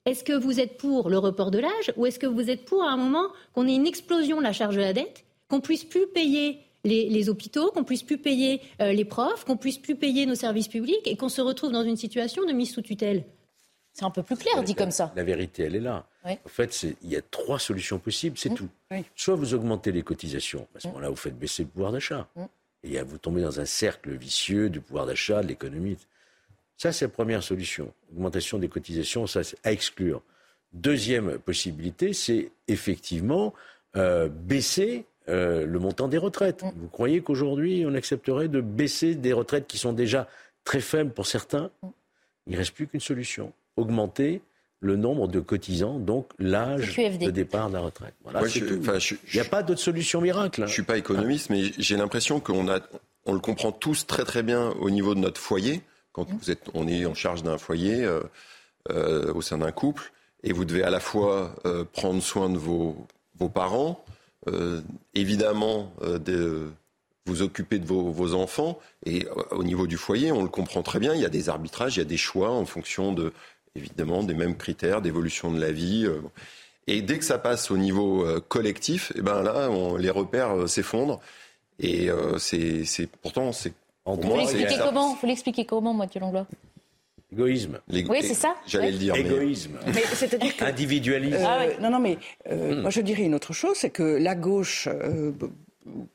est-ce que vous êtes pour le report de l'âge ou est-ce que vous êtes pour à un moment qu'on ait une explosion de la charge de la dette, qu'on puisse plus payer les, hôpitaux, qu'on puisse plus payer euh, les profs, qu'on puisse plus payer nos services publics et qu'on se retrouve dans une situation de mise sous tutelle C'est un peu plus clair dit comme ça. La vérité, elle est là. En fait, il y a trois solutions possibles, c'est tout. Soit vous augmentez les cotisations, à ce moment-là, vous faites baisser le pouvoir d'achat. Et vous tombez dans un cercle vicieux du pouvoir d'achat, de l'économie. Ça, c'est la première solution. Augmentation des cotisations, ça, c'est à exclure. Deuxième possibilité, c'est effectivement euh, baisser euh, le montant des retraites. Vous croyez qu'aujourd'hui, on accepterait de baisser des retraites qui sont déjà très faibles pour certains? Il ne reste plus qu'une solution. Augmenter le nombre de cotisants, donc l'âge de départ de la retraite. Voilà, Il n'y a pas d'autre solution miracle. Hein. Je ne suis pas économiste, mais j'ai l'impression qu'on a, on le comprend tous très très bien au niveau de notre foyer. Quand mmh. vous êtes, on est en charge d'un foyer euh, euh, au sein d'un couple, et vous devez à la fois euh, prendre soin de vos, vos parents, évidemment de vous occuper de vos, vos, enfants, et au niveau du foyer, on le comprend très bien, il y a des arbitrages, il y a des choix en fonction de évidemment des mêmes critères d'évolution de la vie. Euh. Et dès que ça passe au niveau euh, collectif, et eh ben là, les repères euh, s'effondrent. Et c'est pourtant c'est. Vous l'expliquer comment? Vous l'expliquer comment, Mathieu Langlois? Égoïsme. Oui, c'est ça. J'allais le dire. Égoïsme. Mais... c'est-à-dire que... Individualisme. Ah non, non, mais moi je dirais une autre chose, c'est que la gauche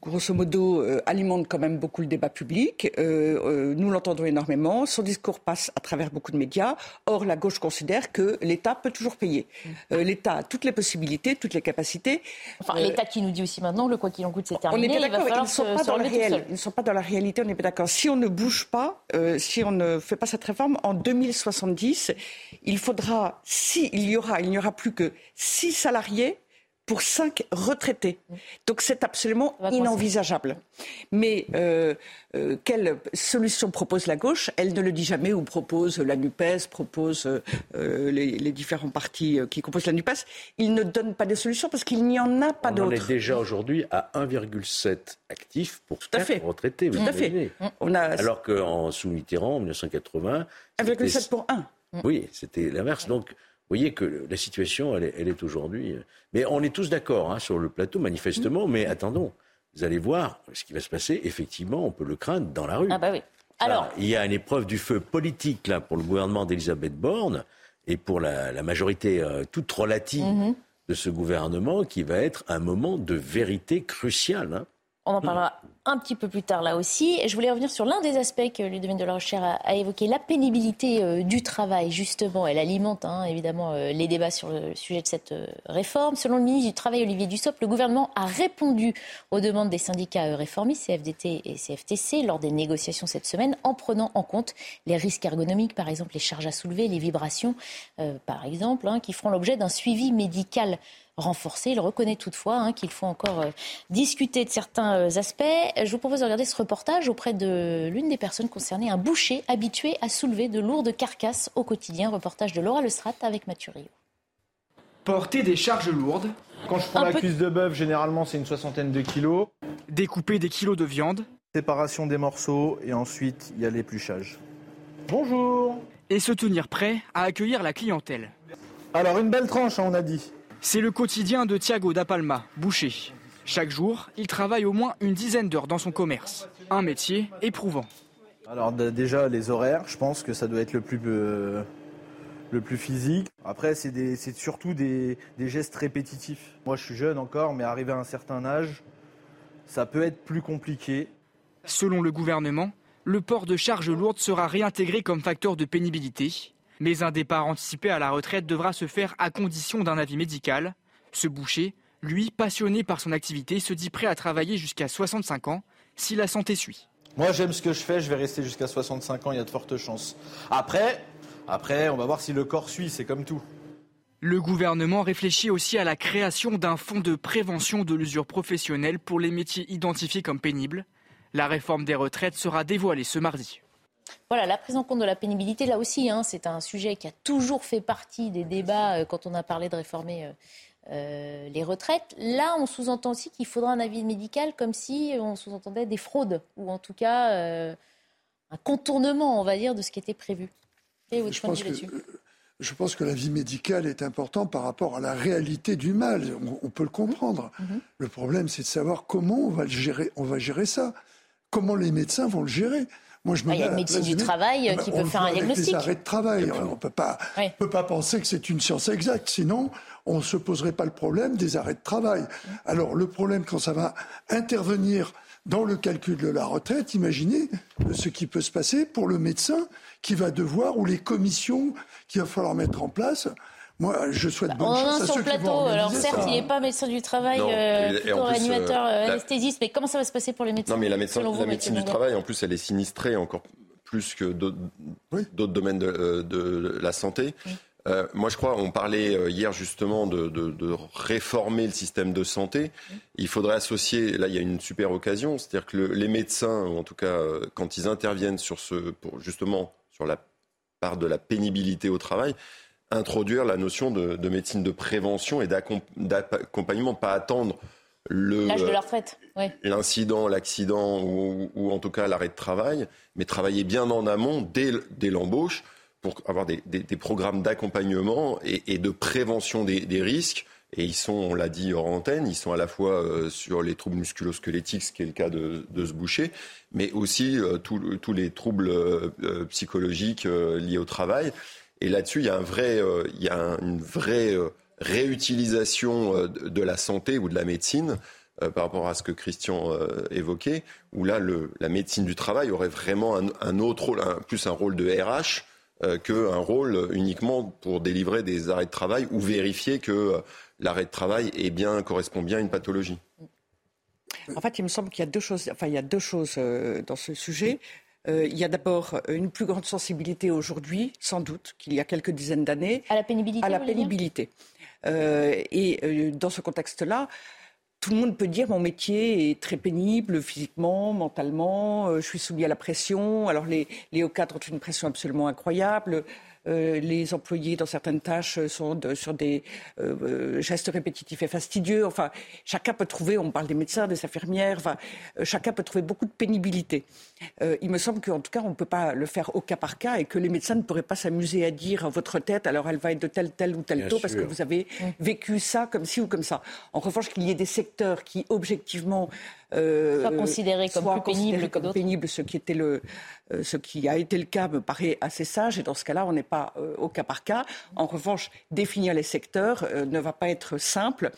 grosso modo, euh, alimente quand même beaucoup le débat public. Euh, euh, nous l'entendons énormément. Son discours passe à travers beaucoup de médias. Or, la gauche considère que l'État peut toujours payer. L'État a toutes les possibilités, toutes les capacités. Enfin, l'État qui nous dit aussi maintenant, le quoi qu'il en coûte, c'est terminé. On est bien d'accord, ils ne sont, pas dans le réel. Ils ne sont pas dans la réalité, on est bien d'accord. Si on ne bouge pas, si on ne fait pas cette réforme, en 2070, il faudra, si il y aura, il n'y aura plus que six salariés pour cinq retraités. Donc c'est absolument inenvisageable. Mais euh, euh, quelle solution propose la gauche? Elle ne le dit jamais ou propose la NUPES, propose euh, les, différents partis qui composent la NUPES. Il ne donne pas de solution parce qu'il n'y en a pas d'autres. On est déjà aujourd'hui à 1,7 actifs pour Tout à fait. retraités. Tout à fait. On a... Alors qu'en sous Mitterrand, en 1980... 1,7 pour 1. Oui, c'était l'inverse. Donc vous voyez que la situation, elle est, aujourd'hui. Euh, mais on est tous d'accord hein, sur le plateau, manifestement. Mais attendons, vous allez voir ce qui va se passer. Effectivement, on peut le craindre dans la rue. Ah bah oui. Alors, il y a une épreuve du feu politique là pour le gouvernement d'Elisabeth Borne et pour la, majorité euh, toute relative mhm. de ce gouvernement qui va être un moment de vérité crucial. Hein. On en parlera un petit peu plus tard là aussi. Je voulais revenir sur l'un des aspects que Ludovine de la Rochère a, évoqué, la pénibilité euh, du travail, justement. Elle alimente hein, évidemment euh, les débats sur le sujet de cette euh, réforme. Selon le ministre du Travail, Olivier Dussopt, le gouvernement a répondu aux demandes des syndicats réformistes, CFDT et CFTC, lors des négociations cette semaine, en prenant en compte les risques ergonomiques, par exemple les charges à soulever, les vibrations, par exemple, hein, qui feront l'objet d'un suivi médical renforcé. Il reconnaît toutefois hein, qu'il faut encore euh, discuter de certains euh, aspects. Je vous propose de regarder ce reportage auprès de l'une des personnes concernées, un boucher habitué à soulever de lourdes carcasses au quotidien. Reportage de Laura Lestrat avec Mathieu Rio. Porter des charges lourdes. Quand je prends la cuisse de bœuf, généralement c'est une soixantaine de kilos. Découper des kilos de viande. Séparation des morceaux et ensuite il y a l'épluchage. Bonjour Et se tenir prêt à accueillir la clientèle. Alors une belle tranche, hein, on a dit. C'est le quotidien de Thiago da Palma, boucher. Chaque jour, il travaille au moins une dizaine d'heures dans son commerce. Un métier éprouvant. Alors déjà, les horaires, je pense que ça doit être le plus, euh, le plus physique. Après, c'est surtout des, des, gestes répétitifs. Moi, je suis jeune encore, mais arrivé à un certain âge, ça peut être plus compliqué. Selon le gouvernement, le port de charges lourdes sera réintégré comme facteur de pénibilité. Mais un départ anticipé à la retraite devra se faire à condition d'un avis médical. Ce boucher, lui, passionné par son activité, se dit prêt à travailler jusqu'à 65 ans si la santé suit. Moi, j'aime ce que je fais, je vais rester jusqu'à 65 ans, il y a de fortes chances. Après, après, on va voir si le corps suit, c'est comme tout. Le gouvernement réfléchit aussi à la création d'un fonds de prévention de l'usure professionnelle pour les métiers identifiés comme pénibles. La réforme des retraites sera dévoilée ce mardi. Voilà, la prise en compte de la pénibilité, là aussi, hein, c'est un sujet qui a toujours fait partie des débats euh, quand on a parlé de réformer euh, les retraites. Là, on sous-entend aussi qu'il faudra un avis médical comme si on sous-entendait des fraudes, ou en tout cas un contournement, on va dire, de ce qui était prévu. Et votre point de vue là-dessus? je pense que la vie médicale est importante par rapport à la réalité du mal. On, peut le comprendre. Mhm. Le problème, c'est de savoir comment on va le gérer. On va gérer ça. Comment les médecins vont le gérer. Moi, je me ah, il y a une médecine du travail ah, qui ben, peut faire un diagnostic. Des arrêts de travail. On ne peut pas, peut pas penser que c'est une science exacte. Sinon, on ne se poserait pas le problème des arrêts de travail. Alors, le problème, quand ça va intervenir dans le calcul de la retraite, imaginez ce qui peut se passer pour le médecin qui va devoir, ou les commissions qu'il va falloir mettre en place. Moi, je souhaite bonne on chance à sur le plateau. Alors certes, il n'est pas médecin du travail, euh, plutôt animateur euh, anesthésiste, mais comment ça va se passer pour les médecins Non, mais la, médecin, la médecine du travail, en plus, elle est sinistrée encore plus que d'autres domaines de, euh, de, la santé. Euh, moi, je crois, on parlait euh, hier justement de, réformer le système de santé. Il faudrait associer, là, il y a une super occasion, c'est-à-dire que les médecins, en tout cas, euh, quand ils interviennent sur ce, pour justement sur la part de la pénibilité au travail, introduire la notion de, médecine de prévention et d'accompagnement, pas attendre l'âge de la retraite, l'incident, l'accident ou, en tout cas l'arrêt de travail, mais travailler bien en amont dès l'embauche pour avoir des, programmes d'accompagnement et, de prévention des, risques. Et ils sont, on l'a dit hors antenne, ils sont à la fois euh, sur les troubles musculosquelettiques, ce qui est le cas de, ce boucher, mais aussi euh, tous les troubles euh, psychologiques liés au travail. Et là-dessus, il y a, a une vraie réutilisation de la santé ou de la médecine par rapport à ce que Christian évoquait, où là, la médecine du travail aurait vraiment un, autre rôle, plus un rôle de RH euh, qu'un rôle uniquement pour délivrer des arrêts de travail ou vérifier que euh, l'arrêt de travail est bien, correspond bien à une pathologie. En fait, il me semble qu'il y a deux choses, enfin, il y a deux choses euh, dans ce sujet. Il y a d'abord une plus grande sensibilité aujourd'hui, sans doute, qu'il y a quelques dizaines d'années. À la pénibilité. À la pénibilité. et dans ce contexte-là, tout le monde peut dire mon métier est très pénible physiquement, mentalement, euh, je suis soumis à la pression. Alors les, les hauts cadres ont une pression absolument incroyable. Euh, les employés dans certaines tâches sont sur des euh, gestes répétitifs et fastidieux. Enfin, chacun peut trouver, on parle des médecins, des infirmières, enfin, chacun peut trouver beaucoup de pénibilité. il me semble qu'en tout cas, on ne peut pas le faire au cas par cas et que les médecins ne pourraient pas s'amuser à dire votre tête, alors elle va être de tel, tel ou tel taux parce que vous avez vécu ça comme ci ou comme ça. En revanche, qu'il y ait des secteurs qui, objectivement, euh, soit considéré comme plus pénible comme pénible, ce qui était le, euh, ce qui a été le cas me paraît assez sage. Et dans ce cas-là, on n'est pas euh, au cas par cas. En revanche, définir les secteurs ne va pas être simple.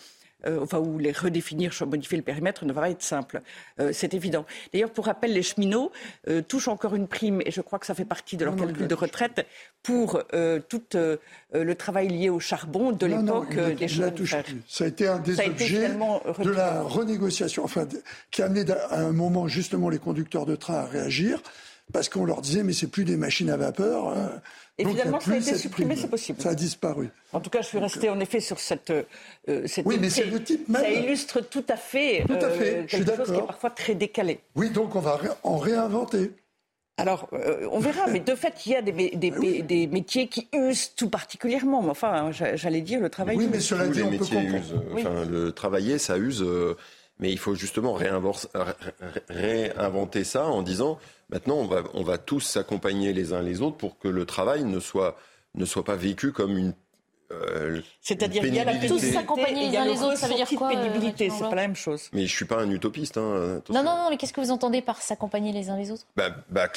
Euh, enfin, ou les redéfinir, modifier le périmètre ne va pas être simple. Euh, c'est évident. D'ailleurs, pour rappel, les cheminots euh, touchent encore une prime, et je crois que ça fait partie de leur calcul de retraite, pour tout le travail lié au charbon de l'époque des cheminots. Ça a été un des objets de la renégociation, enfin, qui a amené à un moment justement les conducteurs de train à réagir parce qu'on leur disait mais c'est plus des machines à vapeur. Et finalement, ça a été supprimé, c'est possible. Ça a disparu. En tout cas, je suis restée en effet sur cette. Euh, cette oui, mais c'est le type même. Ça illustre tout à fait, tout à fait. Euh, quelque chose qui est parfois très décalé. Oui, donc on va en réinventer. Alors, euh, on verra, mais de fait, il y a des, des, ah des, métiers qui usent tout particulièrement. Enfin, j'allais dire le travail. Oui, mais cela dit, on peut comprendre. Enfin, le travailler, ça use. Mais il faut justement réinventer ça en disant Maintenant, on va, on va tous s'accompagner les uns les autres pour que le travail ne soit, ne soit pas vécu comme une euh, C'est-à-dire qu'il y a la tous s'accompagner les uns les autres, ça veut dire quoi pénibilité, c'est pas la même chose. Mais je suis pas un utopiste. Hein, non, non, non, mais qu'est-ce que vous entendez par s'accompagner les uns les autres? Bah, bah,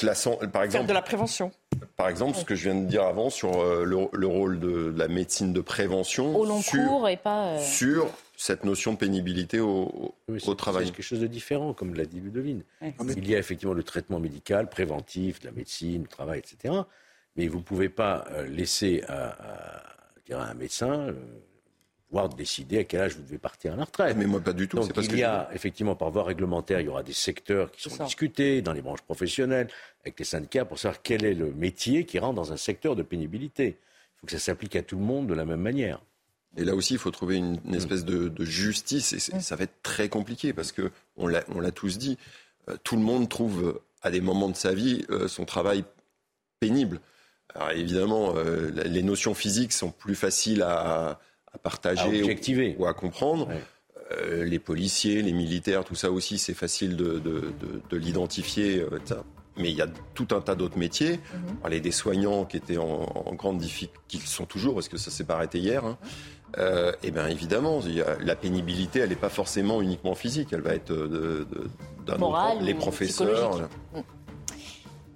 par exemple. de la prévention. Par exemple, ce que je viens de dire avant sur euh, le, rôle de, la médecine de prévention. Au long cours et pas. Euh, sur cette notion de pénibilité au, au travail. C'est quelque chose de différent, comme l'a dit Ludovine. Il y a effectivement le traitement médical, préventif, de la médecine, le travail, etc. Mais vous ne pouvez pas euh, laisser à, un médecin euh, pouvoir décider à quel âge vous devez partir à la retraite. Mais moi, pas du tout. Donc, il y a, effectivement, par voie réglementaire, il y aura des secteurs qui sont discutés dans les branches professionnelles, avec les syndicats, pour savoir quel est le métier qui rentre dans un secteur de pénibilité. Il faut que ça s'applique à tout le monde de la même manière. Et là aussi, il faut trouver une, mm. espèce de, justice, et ça va être très compliqué parce que on l'a tous dit. Euh, tout le monde trouve à des moments de sa vie euh, son travail pénible. Alors évidemment, les notions physiques sont plus faciles à, partager ou, à comprendre. les policiers, les militaires, tout ça aussi, c'est facile de, l'identifier. mais il y a tout un tas d'autres métiers. On parlait des soignants qui étaient en, grande difficulté, qui sont toujours, parce que ça s'est pas arrêté hier. Hein. Euh, eh bien évidemment, la pénibilité, elle n'est pas forcément uniquement physique, elle va être de, de, les professeurs.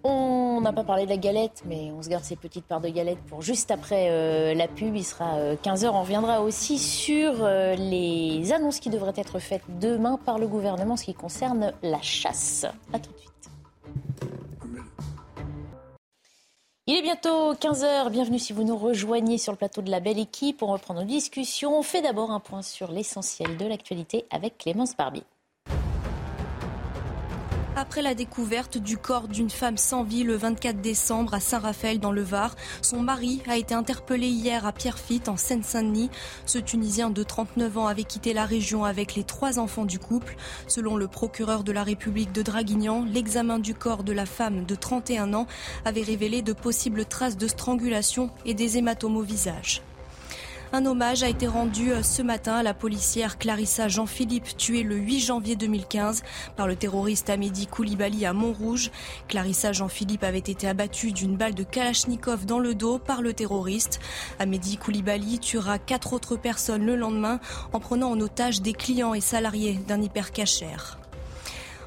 On n'a pas parlé de la galette, mais on se garde ces petites parts de galette pour juste après euh, la pub. Il sera 15h. Euh, on reviendra aussi sur les annonces qui devraient être faites demain par le gouvernement en ce qui concerne la chasse. A tout de suite. Il est bientôt 15h. Bienvenue si vous nous rejoignez sur le plateau de la belle équipe. On reprend nos discussions. On fait d'abord un point sur l'essentiel de l'actualité avec Clémence Barbie. Après la découverte du corps d'une femme sans vie le 24 décembre à Saint-Raphaël dans le Var, son mari a été interpellé hier à Pierrefitte en Seine-Saint-Denis. Ce Tunisien de 39 ans avait quitté la région avec les trois enfants du couple. Selon le procureur de la République de Draguignan, l'examen du corps de la femme de 31 ans avait révélé de possibles traces de strangulation et des hématomes au visage. Un hommage a été rendu euh, ce matin à la policière Clarissa Jean-Philippe, tuée le 8 janvier 2015 par le terroriste Amédi Koulibaly à Montrouge. Clarissa Jean-Philippe avait été abattue d'une balle de Kalachnikov dans le dos par le terroriste. Amédi Koulibaly tuera quatre autres personnes le lendemain en prenant en otage des clients et salariés d'un hypercachère.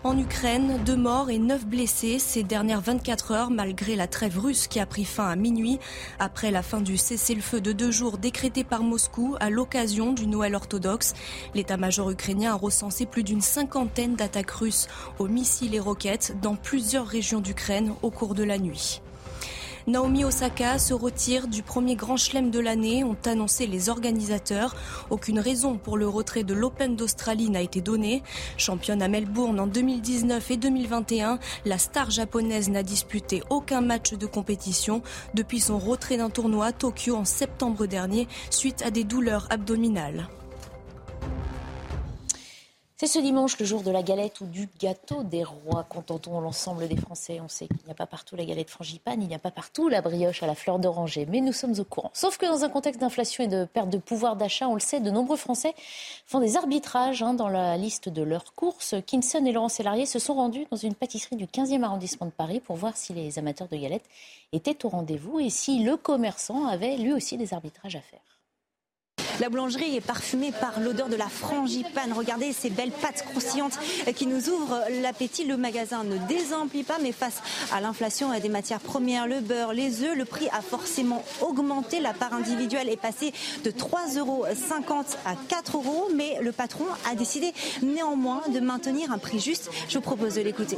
En Ukraine, deux morts et neuf blessés ces dernières 24 heures malgré la trêve russe qui a pris fin à minuit après la fin du cessez-le-feu de deux jours décrété par Moscou à l'occasion du Noël orthodoxe. L'état-major ukrainien a recensé plus d'une cinquantaine d'attaques russes aux missiles et roquettes dans plusieurs régions d'Ukraine au cours de la nuit. Naomi Osaka se retire du premier grand chelem de l'année, ont annoncé les organisateurs. Aucune raison pour le retrait de l'Open d'Australie n'a été donnée. Championne à Melbourne en 2019 et 2021, la star japonaise n'a disputé aucun match de compétition depuis son retrait d'un tournoi à Tokyo en septembre dernier suite à des douleurs abdominales. C'est ce dimanche, le jour de la galette ou du gâteau des rois. Contentons l'ensemble des Français. On sait qu'il n'y a pas partout la galette frangipane, il n'y a pas partout la brioche à la fleur d'oranger, mais nous sommes au courant. Sauf que dans un contexte d'inflation et de perte de pouvoir d'achat, on le sait, de nombreux Français font des arbitrages hein, dans la liste de leurs courses. Kinson et Laurent Sélarié se sont rendus dans une pâtisserie du 15e arrondissement de Paris pour voir si les amateurs de galettes étaient au rendez-vous et si le commerçant avait lui aussi des arbitrages à faire. La boulangerie est parfumée par l'odeur de la frangipane. Regardez ces belles pâtes croustillantes qui nous ouvrent l'appétit. Le magasin ne désemplit pas, mais face à l'inflation des matières premières, le beurre, les œufs, le prix a forcément augmenté. La part individuelle est passée de 3,50 euros à 4 euros, mais le patron a décidé néanmoins de maintenir un prix juste. Je vous propose de l'écouter.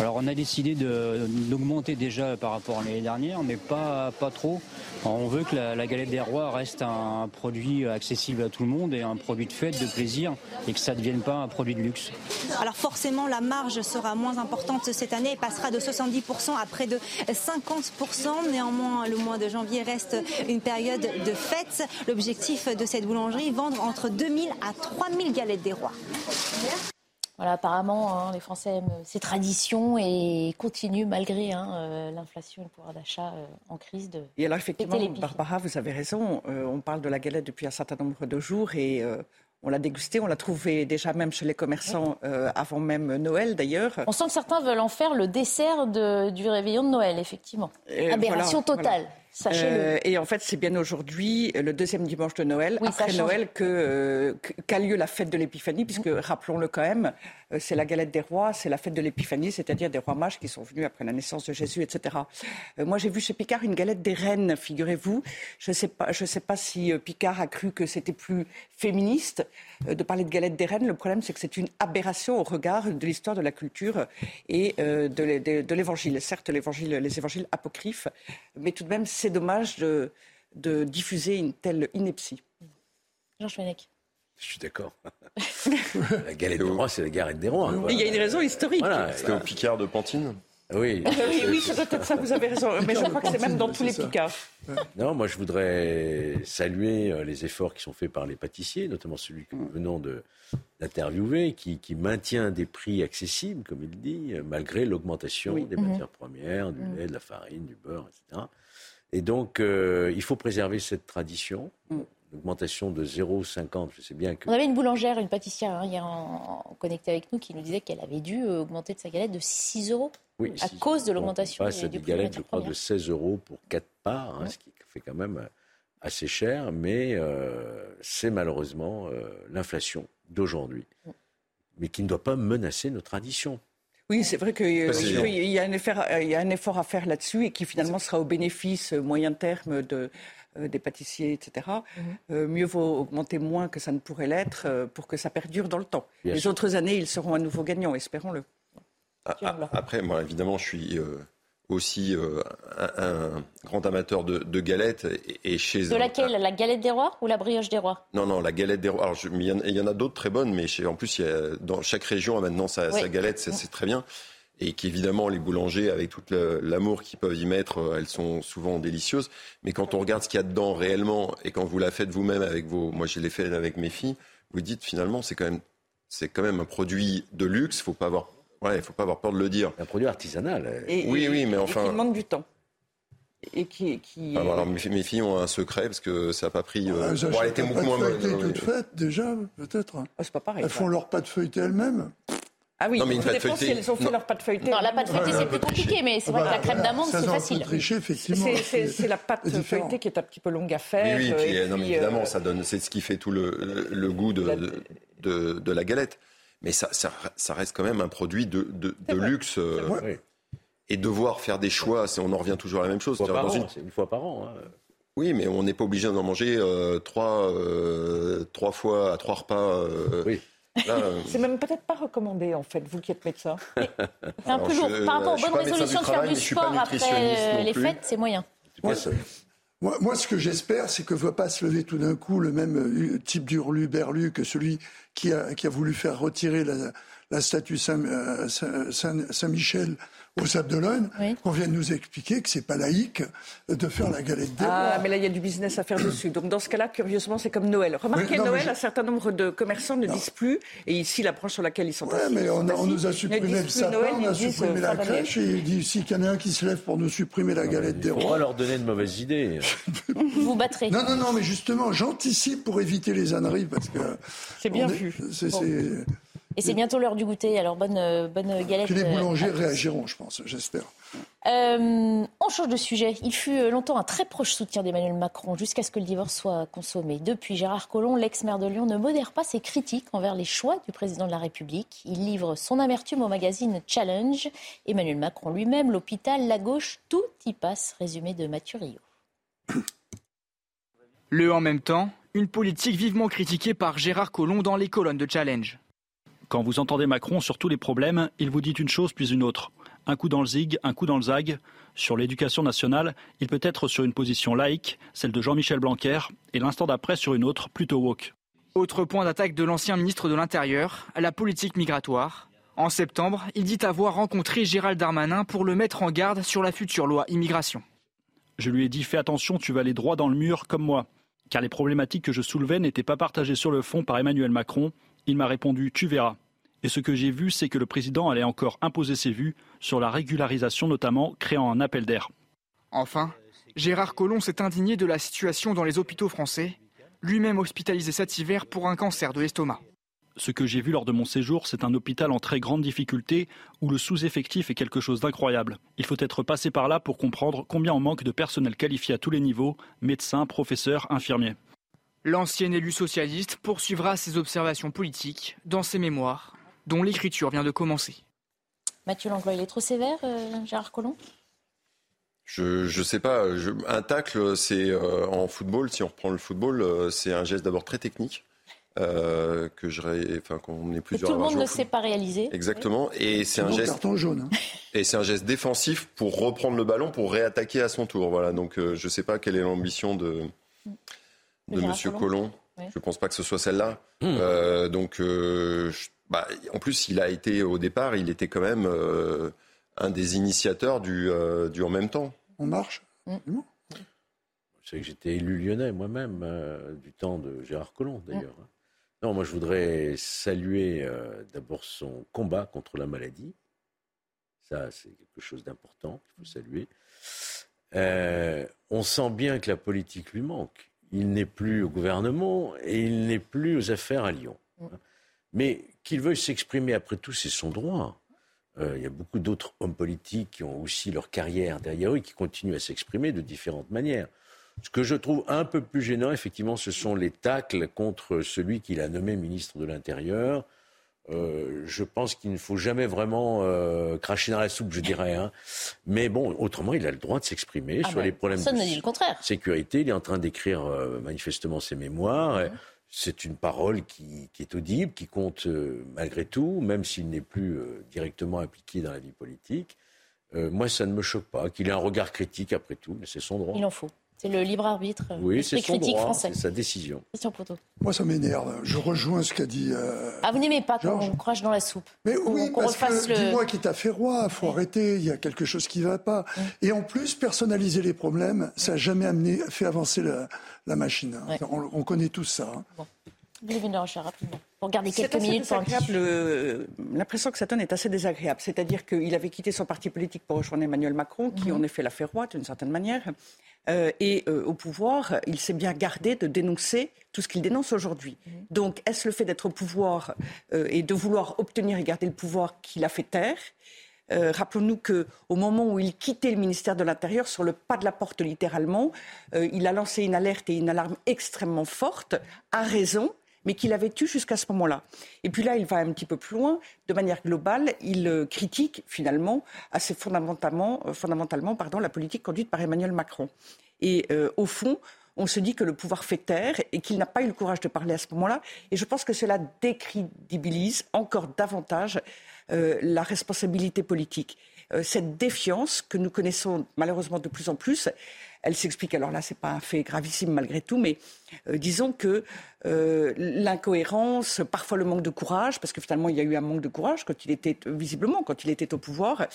Alors on a décidé d'augmenter déjà par rapport à l'année dernière, mais pas, pas trop. On veut que la, galette des rois reste un produit accessible à tout le monde et un produit de fête, de plaisir, et que ça ne devienne pas un produit de luxe. Alors forcément, la marge sera moins importante cette année et passera de 70% à près de 50%. Néanmoins, le mois de janvier reste une période de fête. L'objectif de cette boulangerie, vendre entre 2000 à 3000 galettes des rois. Voilà, apparemment, hein, les Français aiment ces traditions et continuent malgré hein, euh, l'inflation et le pouvoir d'achat euh, en crise de. Et alors effectivement, Barbara, vous avez raison. Euh, on parle de la galette depuis un certain nombre de jours et on l'a dégustée, on l'a trouvée déjà même chez les commerçants avant même Noël d'ailleurs. On sent que certains veulent en faire le dessert du réveillon de Noël, effectivement. Aberration totale. Euh, et en fait, c'est bien aujourd'hui, le deuxième dimanche de Noël, après Noël, euh, qu'a lieu la fête de l'Épiphanie, puisque, rappelons-le quand même, euh, c'est la galette des rois, c'est la fête de l'Épiphanie, c'est-à-dire des rois mages qui sont venus après la naissance de Jésus, etc. moi, j'ai vu chez Picard une galette des reines, figurez-vous. Je ne sais, pas, sais pas si Picard a cru que c'était plus féministe de parler de galette des reines. Le problème, c'est que c'est une aberration au regard de l'histoire de la culture et de l'évangile. Certes, les évangiles apocryphes, mais tout de même, c'est dommage de, de, diffuser une telle ineptie. Jean Fenech. Je suis d'accord. la galette des rois, c'est la galette des rois. Il y a une raison historique. C'était au Picard de Pantine Oui, oui, oui c'est peut-être ça, vous avez raison. Mais je crois que c'est même dans tous les cas. Non, moi je voudrais saluer euh, les efforts qui sont faits par les pâtissiers, notamment celui que nous venons d'interviewer, qui, qui, maintient des prix accessibles, comme il dit, euh, malgré l'augmentation des mhm. matières premières, du mhm. lait, de la farine, du beurre, etc. Et donc, euh, il faut préserver cette tradition. Mhm augmentation de 0,50. Je sais bien que. On avait une boulangère, une pâtissière hein, hier en, connecté avec nous qui nous disait qu'elle avait dû euh, augmenter de sa galette de 6 euros oui, à cause de l'augmentation. On passe à des galettes, je crois, de 16 euros pour 4 parts, hein, ce qui fait quand même euh, assez cher, mais euh, c'est malheureusement l'inflation d'aujourd'hui, mais qui ne doit pas menacer nos traditions. Oui, c'est vrai qu'il y, a un effort, il y a un effort à faire là-dessus et qui finalement sera au bénéfice moyen terme de, euh, des pâtissiers, etc. Mhm. Euh, mieux vaut augmenter moins que ça ne pourrait l'être euh, pour que ça perdure dans le temps. Les autres années, ils seront à nouveau gagnants, espérons-le. Ah, ah, après, moi, évidemment, je suis aussi un, grand amateur de, galettes. Et, chez de laquelle? La galette des rois ou la brioche des rois? Non, non, la galette des rois. Alors, il y en, a d'autres très bonnes, mais en plus, il y a, dans chaque région a maintenant sa, sa galette, c'est très bien et qu'évidemment les boulangers, avec tout l'amour qu'ils peuvent y mettre, euh, elles sont souvent délicieuses. Mais quand on regarde ce qu'il y a dedans réellement, et quand vous la faites vous-même avec vos, moi je l'ai fait avec mes filles, vous dites finalement c'est quand même c'est quand même un produit de luxe. Faut pas avoir Ouais, il faut pas avoir peur de le dire. Un produit artisanal. oui, oui, mais enfin. Et qui demande du temps. Et qui. qui... Ah, alors, mes, filles ont un secret parce que ça n'a pas pris. Euh... Ah, bon, elle était beaucoup moins bonne. toutes faites déjà, peut-être. Ah, c'est pas pareil. Elles font leur pâte feuilletée elles-mêmes. Ah oui, non, mais une pâte feuilletée. si elles ont fait leur pâte feuilletée. Non, la pâte feuilletée, c'est plus compliqué, mais c'est vrai que la crème d'amande, c'est facile. Tricher, effectivement. C'est la pâte feuilletée qui est un petit peu longue à faire. Oui, oui, puis, non, mais évidemment, euh, ça donne, c'est ce qui fait tout le, le goût de, de, de, la galette. Mais ça, ça, ça, reste quand même un produit de, de, de luxe. Euh, et devoir faire des choix, on en revient toujours à la même chose. Une fois par an, une... une fois par an. Hein. Oui, mais on n'est pas obligé d'en manger euh, trois, euh, trois fois à trois repas. Euh, oui. Euh, c'est même peut-être pas recommandé, en fait, vous qui êtes médecin. C'est un peu lourd. Par rapport aux bonnes résolutions de faire du sport après euh, les fêtes, c'est moyen. moi, moi, ce que j'espère, c'est que ne va pas se lever tout d'un coup le même euh, type d'hurlu-berlu que celui qui a, qui a voulu faire retirer la, la statue Saint-Michel Saint, au Sable d'Olonne, oui. qu'on vient de nous expliquer que c'est pas laïque de faire la galette des Ah, mais là, il y a du business à faire dessus. Donc, dans ce cas-là, curieusement, c'est comme Noël. Remarquez, Noël, un certain nombre de commerçants ne disent plus, et ici, la branche sur laquelle ils sont ouais, mais on, on, nous a supprimé le sapin, on a supprimé la crèche, et il dit, ici qu'il y en a un qui se lève pour nous supprimer la galette des rois. On va leur donner de mauvaises idées. Vous battrez. Non, non, non, mais justement, j'anticipe pour éviter les âneries, parce que... C'est bien vu. C'est... Et c'est bientôt l'heure du goûter, alors bonne, euh, bonne galette. Que les euh, boulangers réagiront, je pense, j'espère. Euh, on change de sujet. Il fut longtemps un très proche soutien d'Emmanuel Macron jusqu'à ce que le divorce soit consommé. Depuis, Gérard Collomb, l'ex-maire de Lyon, ne modère pas ses critiques envers les choix du président de la République. Il livre son amertume au magazine Challenge. Emmanuel Macron lui-même, l'hôpital, la gauche, tout y passe. Résumé de Mathieu Rio. Le en même temps, une politique vivement critiquée par Gérard Collomb dans les colonnes de Challenge. Quand vous entendez Macron sur tous les problèmes, il vous dit une chose puis une autre. Un coup dans le zig, un coup dans le zag. Sur l'éducation nationale, il peut être sur une position laïque, celle de Jean-Michel Blanquer, et l'instant d'après sur une autre, plutôt woke. Autre point d'attaque de l'ancien ministre de l'Intérieur, la politique migratoire. En septembre, il dit avoir rencontré Gérald Darmanin pour le mettre en garde sur la future loi immigration. Je lui ai dit fais attention, tu vas aller droit dans le mur comme moi. Car les problématiques que je soulevais n'étaient pas partagées sur le fond par Emmanuel Macron. Il m'a répondu tu verras. Et ce que j'ai vu, c'est que le président allait encore imposer ses vues sur la régularisation, notamment créant un appel d'air. Enfin, Gérard Collomb s'est indigné de la situation dans les hôpitaux français, lui-même hospitalisé cet hiver pour un cancer de l'estomac. Ce que j'ai vu lors de mon séjour, c'est un hôpital en très grande difficulté où le sous-effectif est quelque chose d'incroyable. Il faut être passé par là pour comprendre combien on manque de personnel qualifié à tous les niveaux, médecins, professeurs, infirmiers. L'ancien élu socialiste poursuivra ses observations politiques dans ses mémoires dont l'écriture vient de commencer. Mathieu Langlois, il est trop sévère, euh, Gérard Collomb? Je ne sais pas. un tacle, c'est euh, en football, si on reprend le football, euh, c'est un geste d'abord très technique. que je enfin qu'on est plusieurs tout le monde ne sait pas réaliser. Exactement, et c'est un geste carton jaune. Hein. Et c'est un geste défensif pour reprendre le ballon pour réattaquer à son tour. Voilà, donc je ne sais pas quelle est l'ambition de de Monsieur Collomb. Je ne pense pas que ce soit celle-là. Hmm. donc bah, en plus, il a été au départ, il était quand même euh, un des initiateurs du, euh, du en même temps. On marche Mm. Vous savez que j'étais élu lyonnais moi-même, euh, du temps de Gérard Collomb d'ailleurs. Non, moi je voudrais saluer euh, d'abord son combat contre la maladie. Ça, c'est quelque chose d'important qu'il faut saluer. Euh, on sent bien que la politique lui manque. Il n'est plus au gouvernement et il n'est plus aux affaires à Lyon. Mais qu'il veuille s'exprimer après tout, c'est son droit. Euh, il y a beaucoup d'autres hommes politiques qui ont aussi leur carrière derrière eux et qui continuent à s'exprimer de différentes manières. Ce que je trouve un peu plus gênant, effectivement, ce sont les tacles contre celui qu'il a nommé ministre de l'Intérieur. Euh, je pense qu'il ne faut jamais vraiment euh, cracher dans la soupe, je dirais. hein. Mais bon, autrement, il a le droit de s'exprimer Ah sur ben, les problèmes de ne dit le contraire. sécurité. Il est en train d'écrire euh, manifestement ses mémoires. Et C'est une parole qui, qui est audible, qui compte euh, malgré tout, même s'il n'est plus euh, directement impliqué dans la vie politique. Euh, moi, ça ne me choque pas. Qu'il ait un regard critique, après tout, mais c'est son droit. Il en faut. C'est le libre arbitre, euh, Oui, c'est son critique droit, français. c'est sa décision. Christian Proto. Moi, ça m'énerve. Je rejoins ce qu'a dit. euh, Ah, vous n'aimez pas quand on crache dans la soupe Mais oui, parce refasse que le... dis-moi qui t'a fait roi, faut arrêter, il y a quelque chose qui va pas. Et en plus, personnaliser les problèmes, ça n'a jamais amené, fait avancer la, la machine. hein. On, on connaît tous ça. hein. Rochère, rapidement. Pour garder quelques minutes pour euh, L'impression que ça donne est assez désagréable. C'est-à-dire qu'il avait quitté son parti politique pour rejoindre Emmanuel Macron, qui Mhm. en effet l'a fait roi d'une certaine manière. Euh, et euh, au pouvoir, il s'est bien gardé de dénoncer tout ce qu'il dénonce aujourd'hui. Mhm. Donc, est-ce le fait d'être au pouvoir euh, et de vouloir obtenir et garder le pouvoir qui l'a fait taire? Euh, Rappelons-nous qu'au moment où il quittait le ministère de l'Intérieur, sur le pas de la porte littéralement, euh, il a lancé une alerte et une alarme extrêmement forte, à raison, mais qu'il avait eu jusqu'à ce moment-là. Et puis là, il va un petit peu plus loin. De manière globale, il euh, critique finalement assez fondamentalement, euh, fondamentalement pardon, la politique conduite par Emmanuel Macron. Et euh, au fond, on se dit que le pouvoir fait taire et qu'il n'a pas eu le courage de parler à ce moment-là. Et je pense que cela décrédibilise encore davantage la responsabilité politique. Euh, cette défiance que nous connaissons malheureusement de plus en plus, elle s'explique. Alors là, c'est pas un fait gravissime malgré tout, mais euh, disons que euh, l'incohérence, parfois le manque de courage, parce que finalement il y a eu un manque de courage quand il était visiblement quand il était au pouvoir,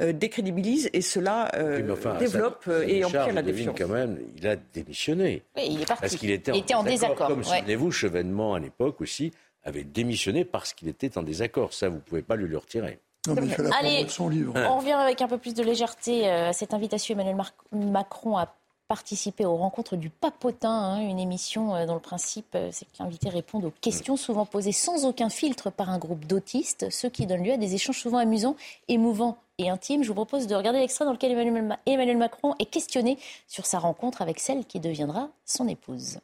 euh, décrédibilise et cela euh, Oui, mais enfin, développe ça- ça et empire la défiance. quand même, il a démissionné. Oui, il est parti. Parce qu'il était, en désaccord, Comme, ouais. souvenez-vous, Chevènement, à l'époque aussi, avait démissionné parce qu'il était en désaccord. Ça, vous ne pouvez pas lui le retirer. Non, mais il fait la Allez, promo de son livre. on revient avec un peu plus de légèreté euh, à cette invitation. Emmanuel Mar- Macron a participé aux rencontres du Papotin, hein, une émission euh, dont le principe, euh, c'est que l'invité réponde aux questions souvent posées sans aucun filtre par un groupe d'autistes, ce qui donne lieu à des échanges souvent amusants, émouvants et intimes. Je vous propose de regarder l'extrait dans lequel Emmanuel, Ma- Emmanuel Macron est questionné sur sa rencontre avec celle qui deviendra son épouse.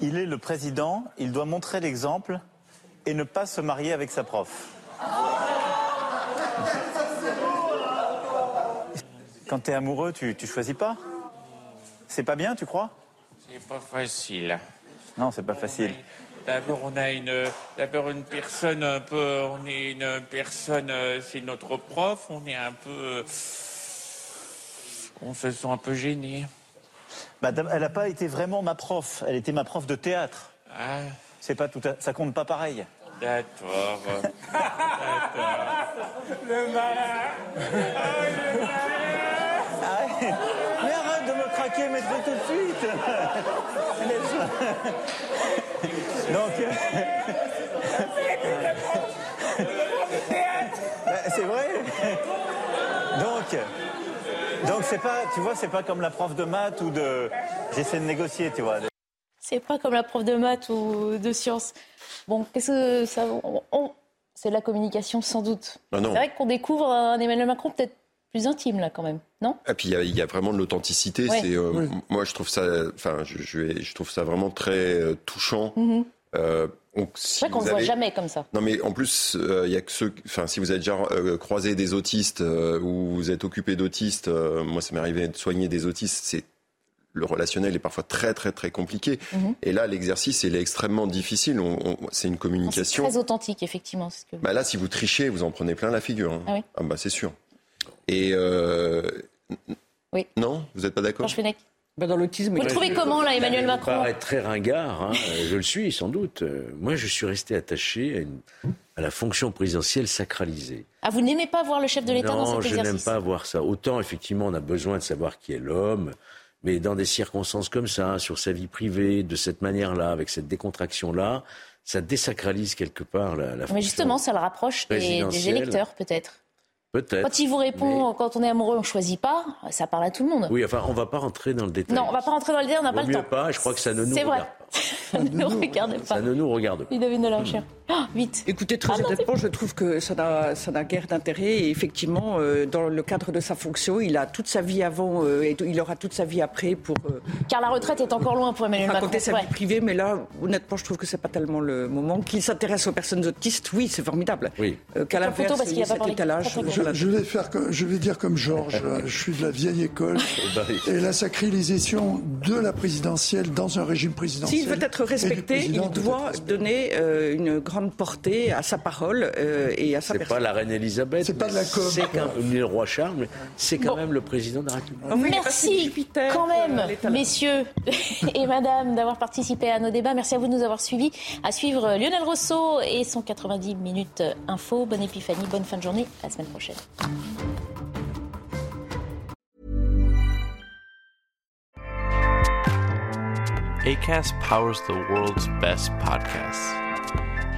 Il est le président, il doit montrer l'exemple et ne pas se marier avec sa prof. Quand tu es amoureux, tu, tu choisis pas C'est pas bien, tu crois C'est pas facile. Non, c'est pas facile. D'abord, on a une, d'abord une personne un peu, on est une personne, euh, c'est notre prof, on est un peu, euh, on se sent un peu gêné. Bah, d'ab- elle n'a pas été vraiment ma prof, elle était ma prof de théâtre. Ah, C'est pas tout à- ça compte pas pareil. d'accord. Le malin. Arrête. Mais arrête de me craquer, mais tout de suite. Donc, Bah, c'est vrai. Donc, donc c'est pas, tu vois, c'est pas comme la prof de maths ou de. J'essaie de négocier, tu vois. C'est pas comme la prof de maths ou de sciences. Bon, qu'est-ce que ça. on- c'est de la communication sans doute. Ah. C'est vrai qu'on découvre un Emmanuel Macron peut-être plus intime là quand même, non? Et puis il y a- il y, a vraiment de l'authenticité. Ouais. Euh, Moi, je trouve ça, enfin, je, je, vais- je trouve ça vraiment très euh, touchant. Mhm. Euh, si C'est vrai qu'on vous le voit avez- jamais comme ça. Non, mais en plus, euh, il y a que ceux. Enfin, si vous avez déjà euh, croisé des autistes euh, ou vous êtes occupé d'autistes, euh, moi, ça m'est arrivé de soigner des autistes. C'est le relationnel est parfois très très très compliqué. Mhm. Et là, l'exercice, il est extrêmement difficile. On- on- c'est une C'est communication. très authentique effectivement. c'est ce que- Bah là, si vous trichez, vous en prenez plein la figure. hein. Ah oui bah c'est sûr. Et euh... Oui. non, vous n'êtes pas d'accord? Ben, dans l'autisme, Vous le trouvez comment, là, Emmanuel Macron Ça paraît très ringard, hein, je le suis sans doute. Moi, je suis resté attaché à, une- à la fonction présidentielle sacralisée. Ah, vous n'aimez pas voir le chef de l'État dans Non, cet je n'aime exercice pas voir ça. Autant, effectivement, on a besoin de savoir qui est l'homme, mais dans des circonstances comme ça, sur sa vie privée, de cette manière-là, avec cette décontraction-là, ça désacralise quelque part la, la Mais justement, ça le rapproche des, électeurs, peut-être. Peut-être. Quand il vous répond, quand on est amoureux, on ne choisit pas, ça parle à tout le monde. Oui, enfin, on ne va pas rentrer dans le détail. Non, on va pas rentrer dans le détail, on n'a pas le mieux temps. pas, je crois que ça ne nous C'est vrai. regarde pas. Ça ne nous regarde pas. Ça ne nous regarde pas. Ludovine de la. Ah, vite. Écoutez, très Ah non, honnêtement, je trouve que ça n'a guère d'intérêt. Et effectivement, euh, dans le cadre de sa fonction, il a toute sa vie avant euh, et il aura toute sa vie après pour euh, Car la retraite est encore loin pour Emmanuel Macron. raconter sa vie privée. Mais là, honnêtement, je trouve que c'est pas tellement le moment. Qu'il s'intéresse aux personnes autistes, oui, c'est formidable. Oui. Euh, Qu'à l'inverse, parce qu'il il y a pas cet parlé. étalage. Je, je vais faire, comme- je vais dire comme Georges. je suis de la vieille école et la sacralisation de la présidentielle dans un régime présidentiel. S'il veut être respecté, il doit donner euh, une grande portée à sa parole euh, et à sa C'est personne. pas la reine Elisabeth. C'est pas de la com. C'est ni le roi Charles, mais c'est quand même le président de la République. Merci Jupiter, quand euh, même, messieurs et madame, d'avoir participé à nos débats. Merci à vous de nous avoir suivis. À suivre euh, Lionel Rousseau et son 90 minutes info. Bonne épiphanie, bonne fin de journée. À la semaine prochaine. ACAST powers the world's best podcasts.